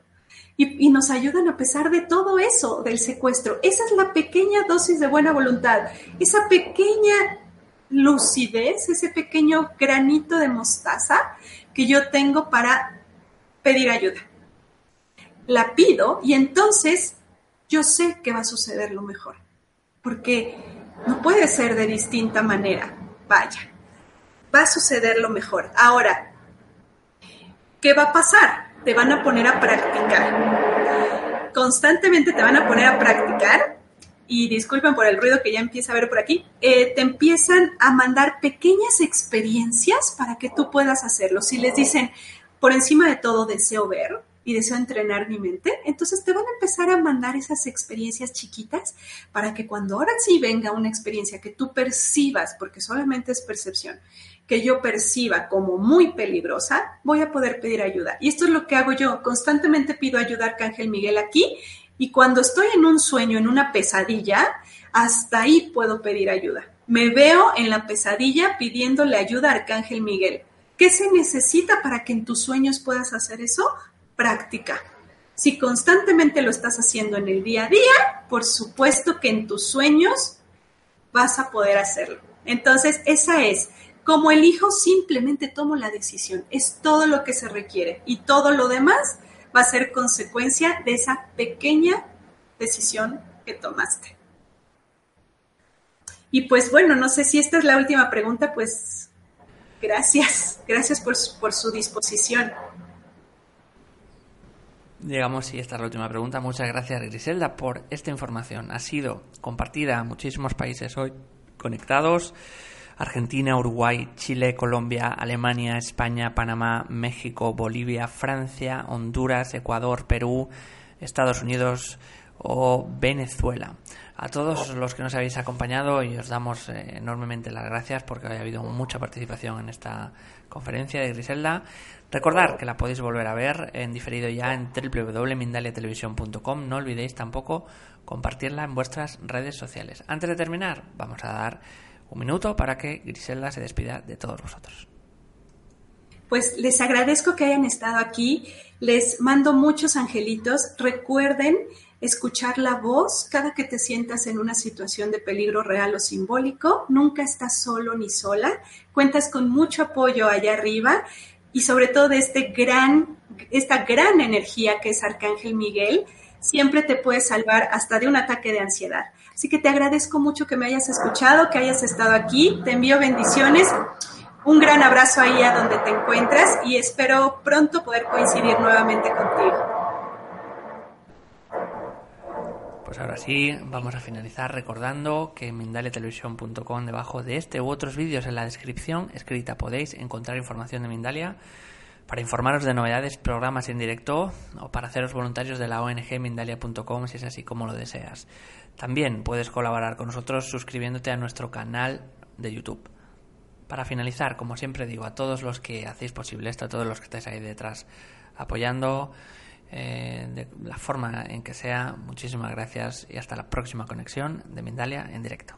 Y, nos ayudan a pesar de todo eso, del secuestro. Esa es la pequeña dosis de buena voluntad, esa pequeña lucidez, ese pequeño granito de mostaza que yo tengo para pedir ayuda. La pido y entonces yo sé que va a suceder lo mejor, porque no puede ser de distinta manera. Vaya, va a suceder lo mejor. Ahora, ¿qué va a pasar? Te van a poner a practicar. Constantemente te van a poner a practicar y disculpen por el ruido que ya empieza a ver por aquí, eh, te empiezan a mandar pequeñas experiencias para que tú puedas hacerlo. Si les dicen, por encima de todo deseo ver, y deseo entrenar mi mente, entonces te van a empezar a mandar esas experiencias chiquitas para que cuando ahora sí venga una experiencia que tú percibas, porque solamente es percepción, que yo perciba como muy peligrosa, voy a poder pedir ayuda. Y esto es lo que hago yo, constantemente pido ayuda a Arcángel Miguel aquí y cuando estoy en un sueño, en una pesadilla, hasta ahí puedo pedir ayuda. Me veo en la pesadilla pidiéndole ayuda a Arcángel Miguel. ¿Qué se necesita para que en tus sueños puedas hacer eso? Práctica. Si constantemente lo estás haciendo en el día a día, por supuesto que en tus sueños vas a poder hacerlo. Entonces, esa es, como elijo, simplemente tomo la decisión. Es todo lo que se requiere y todo lo demás va a ser consecuencia de esa pequeña decisión que tomaste. Y pues bueno, no sé si esta es la última pregunta, pues gracias, gracias por, por su disposición. Llegamos y esta es la última pregunta. Muchas gracias Griselda por esta información. Ha sido compartida a muchísimos países hoy conectados. Argentina, Uruguay, Chile, Colombia, Alemania, España, Panamá, México, Bolivia, Francia, Honduras, Ecuador, Perú, Estados Unidos, o Venezuela. A todos los que nos habéis acompañado y os damos eh, enormemente las gracias porque ha habido mucha participación en esta conferencia de Griselda. Recordar que la podéis volver a ver en diferido ya en www.mindaliatelevisión.com. No olvidéis tampoco compartirla en vuestras redes sociales. Antes de terminar, vamos a dar un minuto para que Griselda se despida de todos vosotros. Pues les agradezco que hayan estado aquí. Les mando muchos angelitos. Recuerden escuchar la voz cada que te sientas en una situación de peligro real o simbólico. Nunca estás solo ni sola. Cuentas con mucho apoyo allá arriba y sobre todo de este gran, esta gran energía que es Arcángel Miguel. Siempre te puede salvar hasta de un ataque de ansiedad. Así que te agradezco mucho que me hayas escuchado, que hayas estado aquí. Te envío bendiciones. Un gran abrazo ahí a donde te encuentras y espero pronto poder coincidir nuevamente contigo. Pues ahora sí, vamos a finalizar recordando que en mindaliatelevisión.com debajo de este u otros vídeos en la descripción escrita podéis encontrar información de Mindalia para informaros de novedades, programas en directo o para haceros voluntarios de la ONG Mindalia.com si es así como lo deseas. También puedes colaborar con nosotros suscribiéndote a nuestro canal de YouTube. Para finalizar, como siempre digo, a todos los que hacéis posible esto, a todos los que estáis ahí detrás apoyando eh, de la forma en que sea. Muchísimas gracias y hasta la próxima conexión de Mindalia en directo.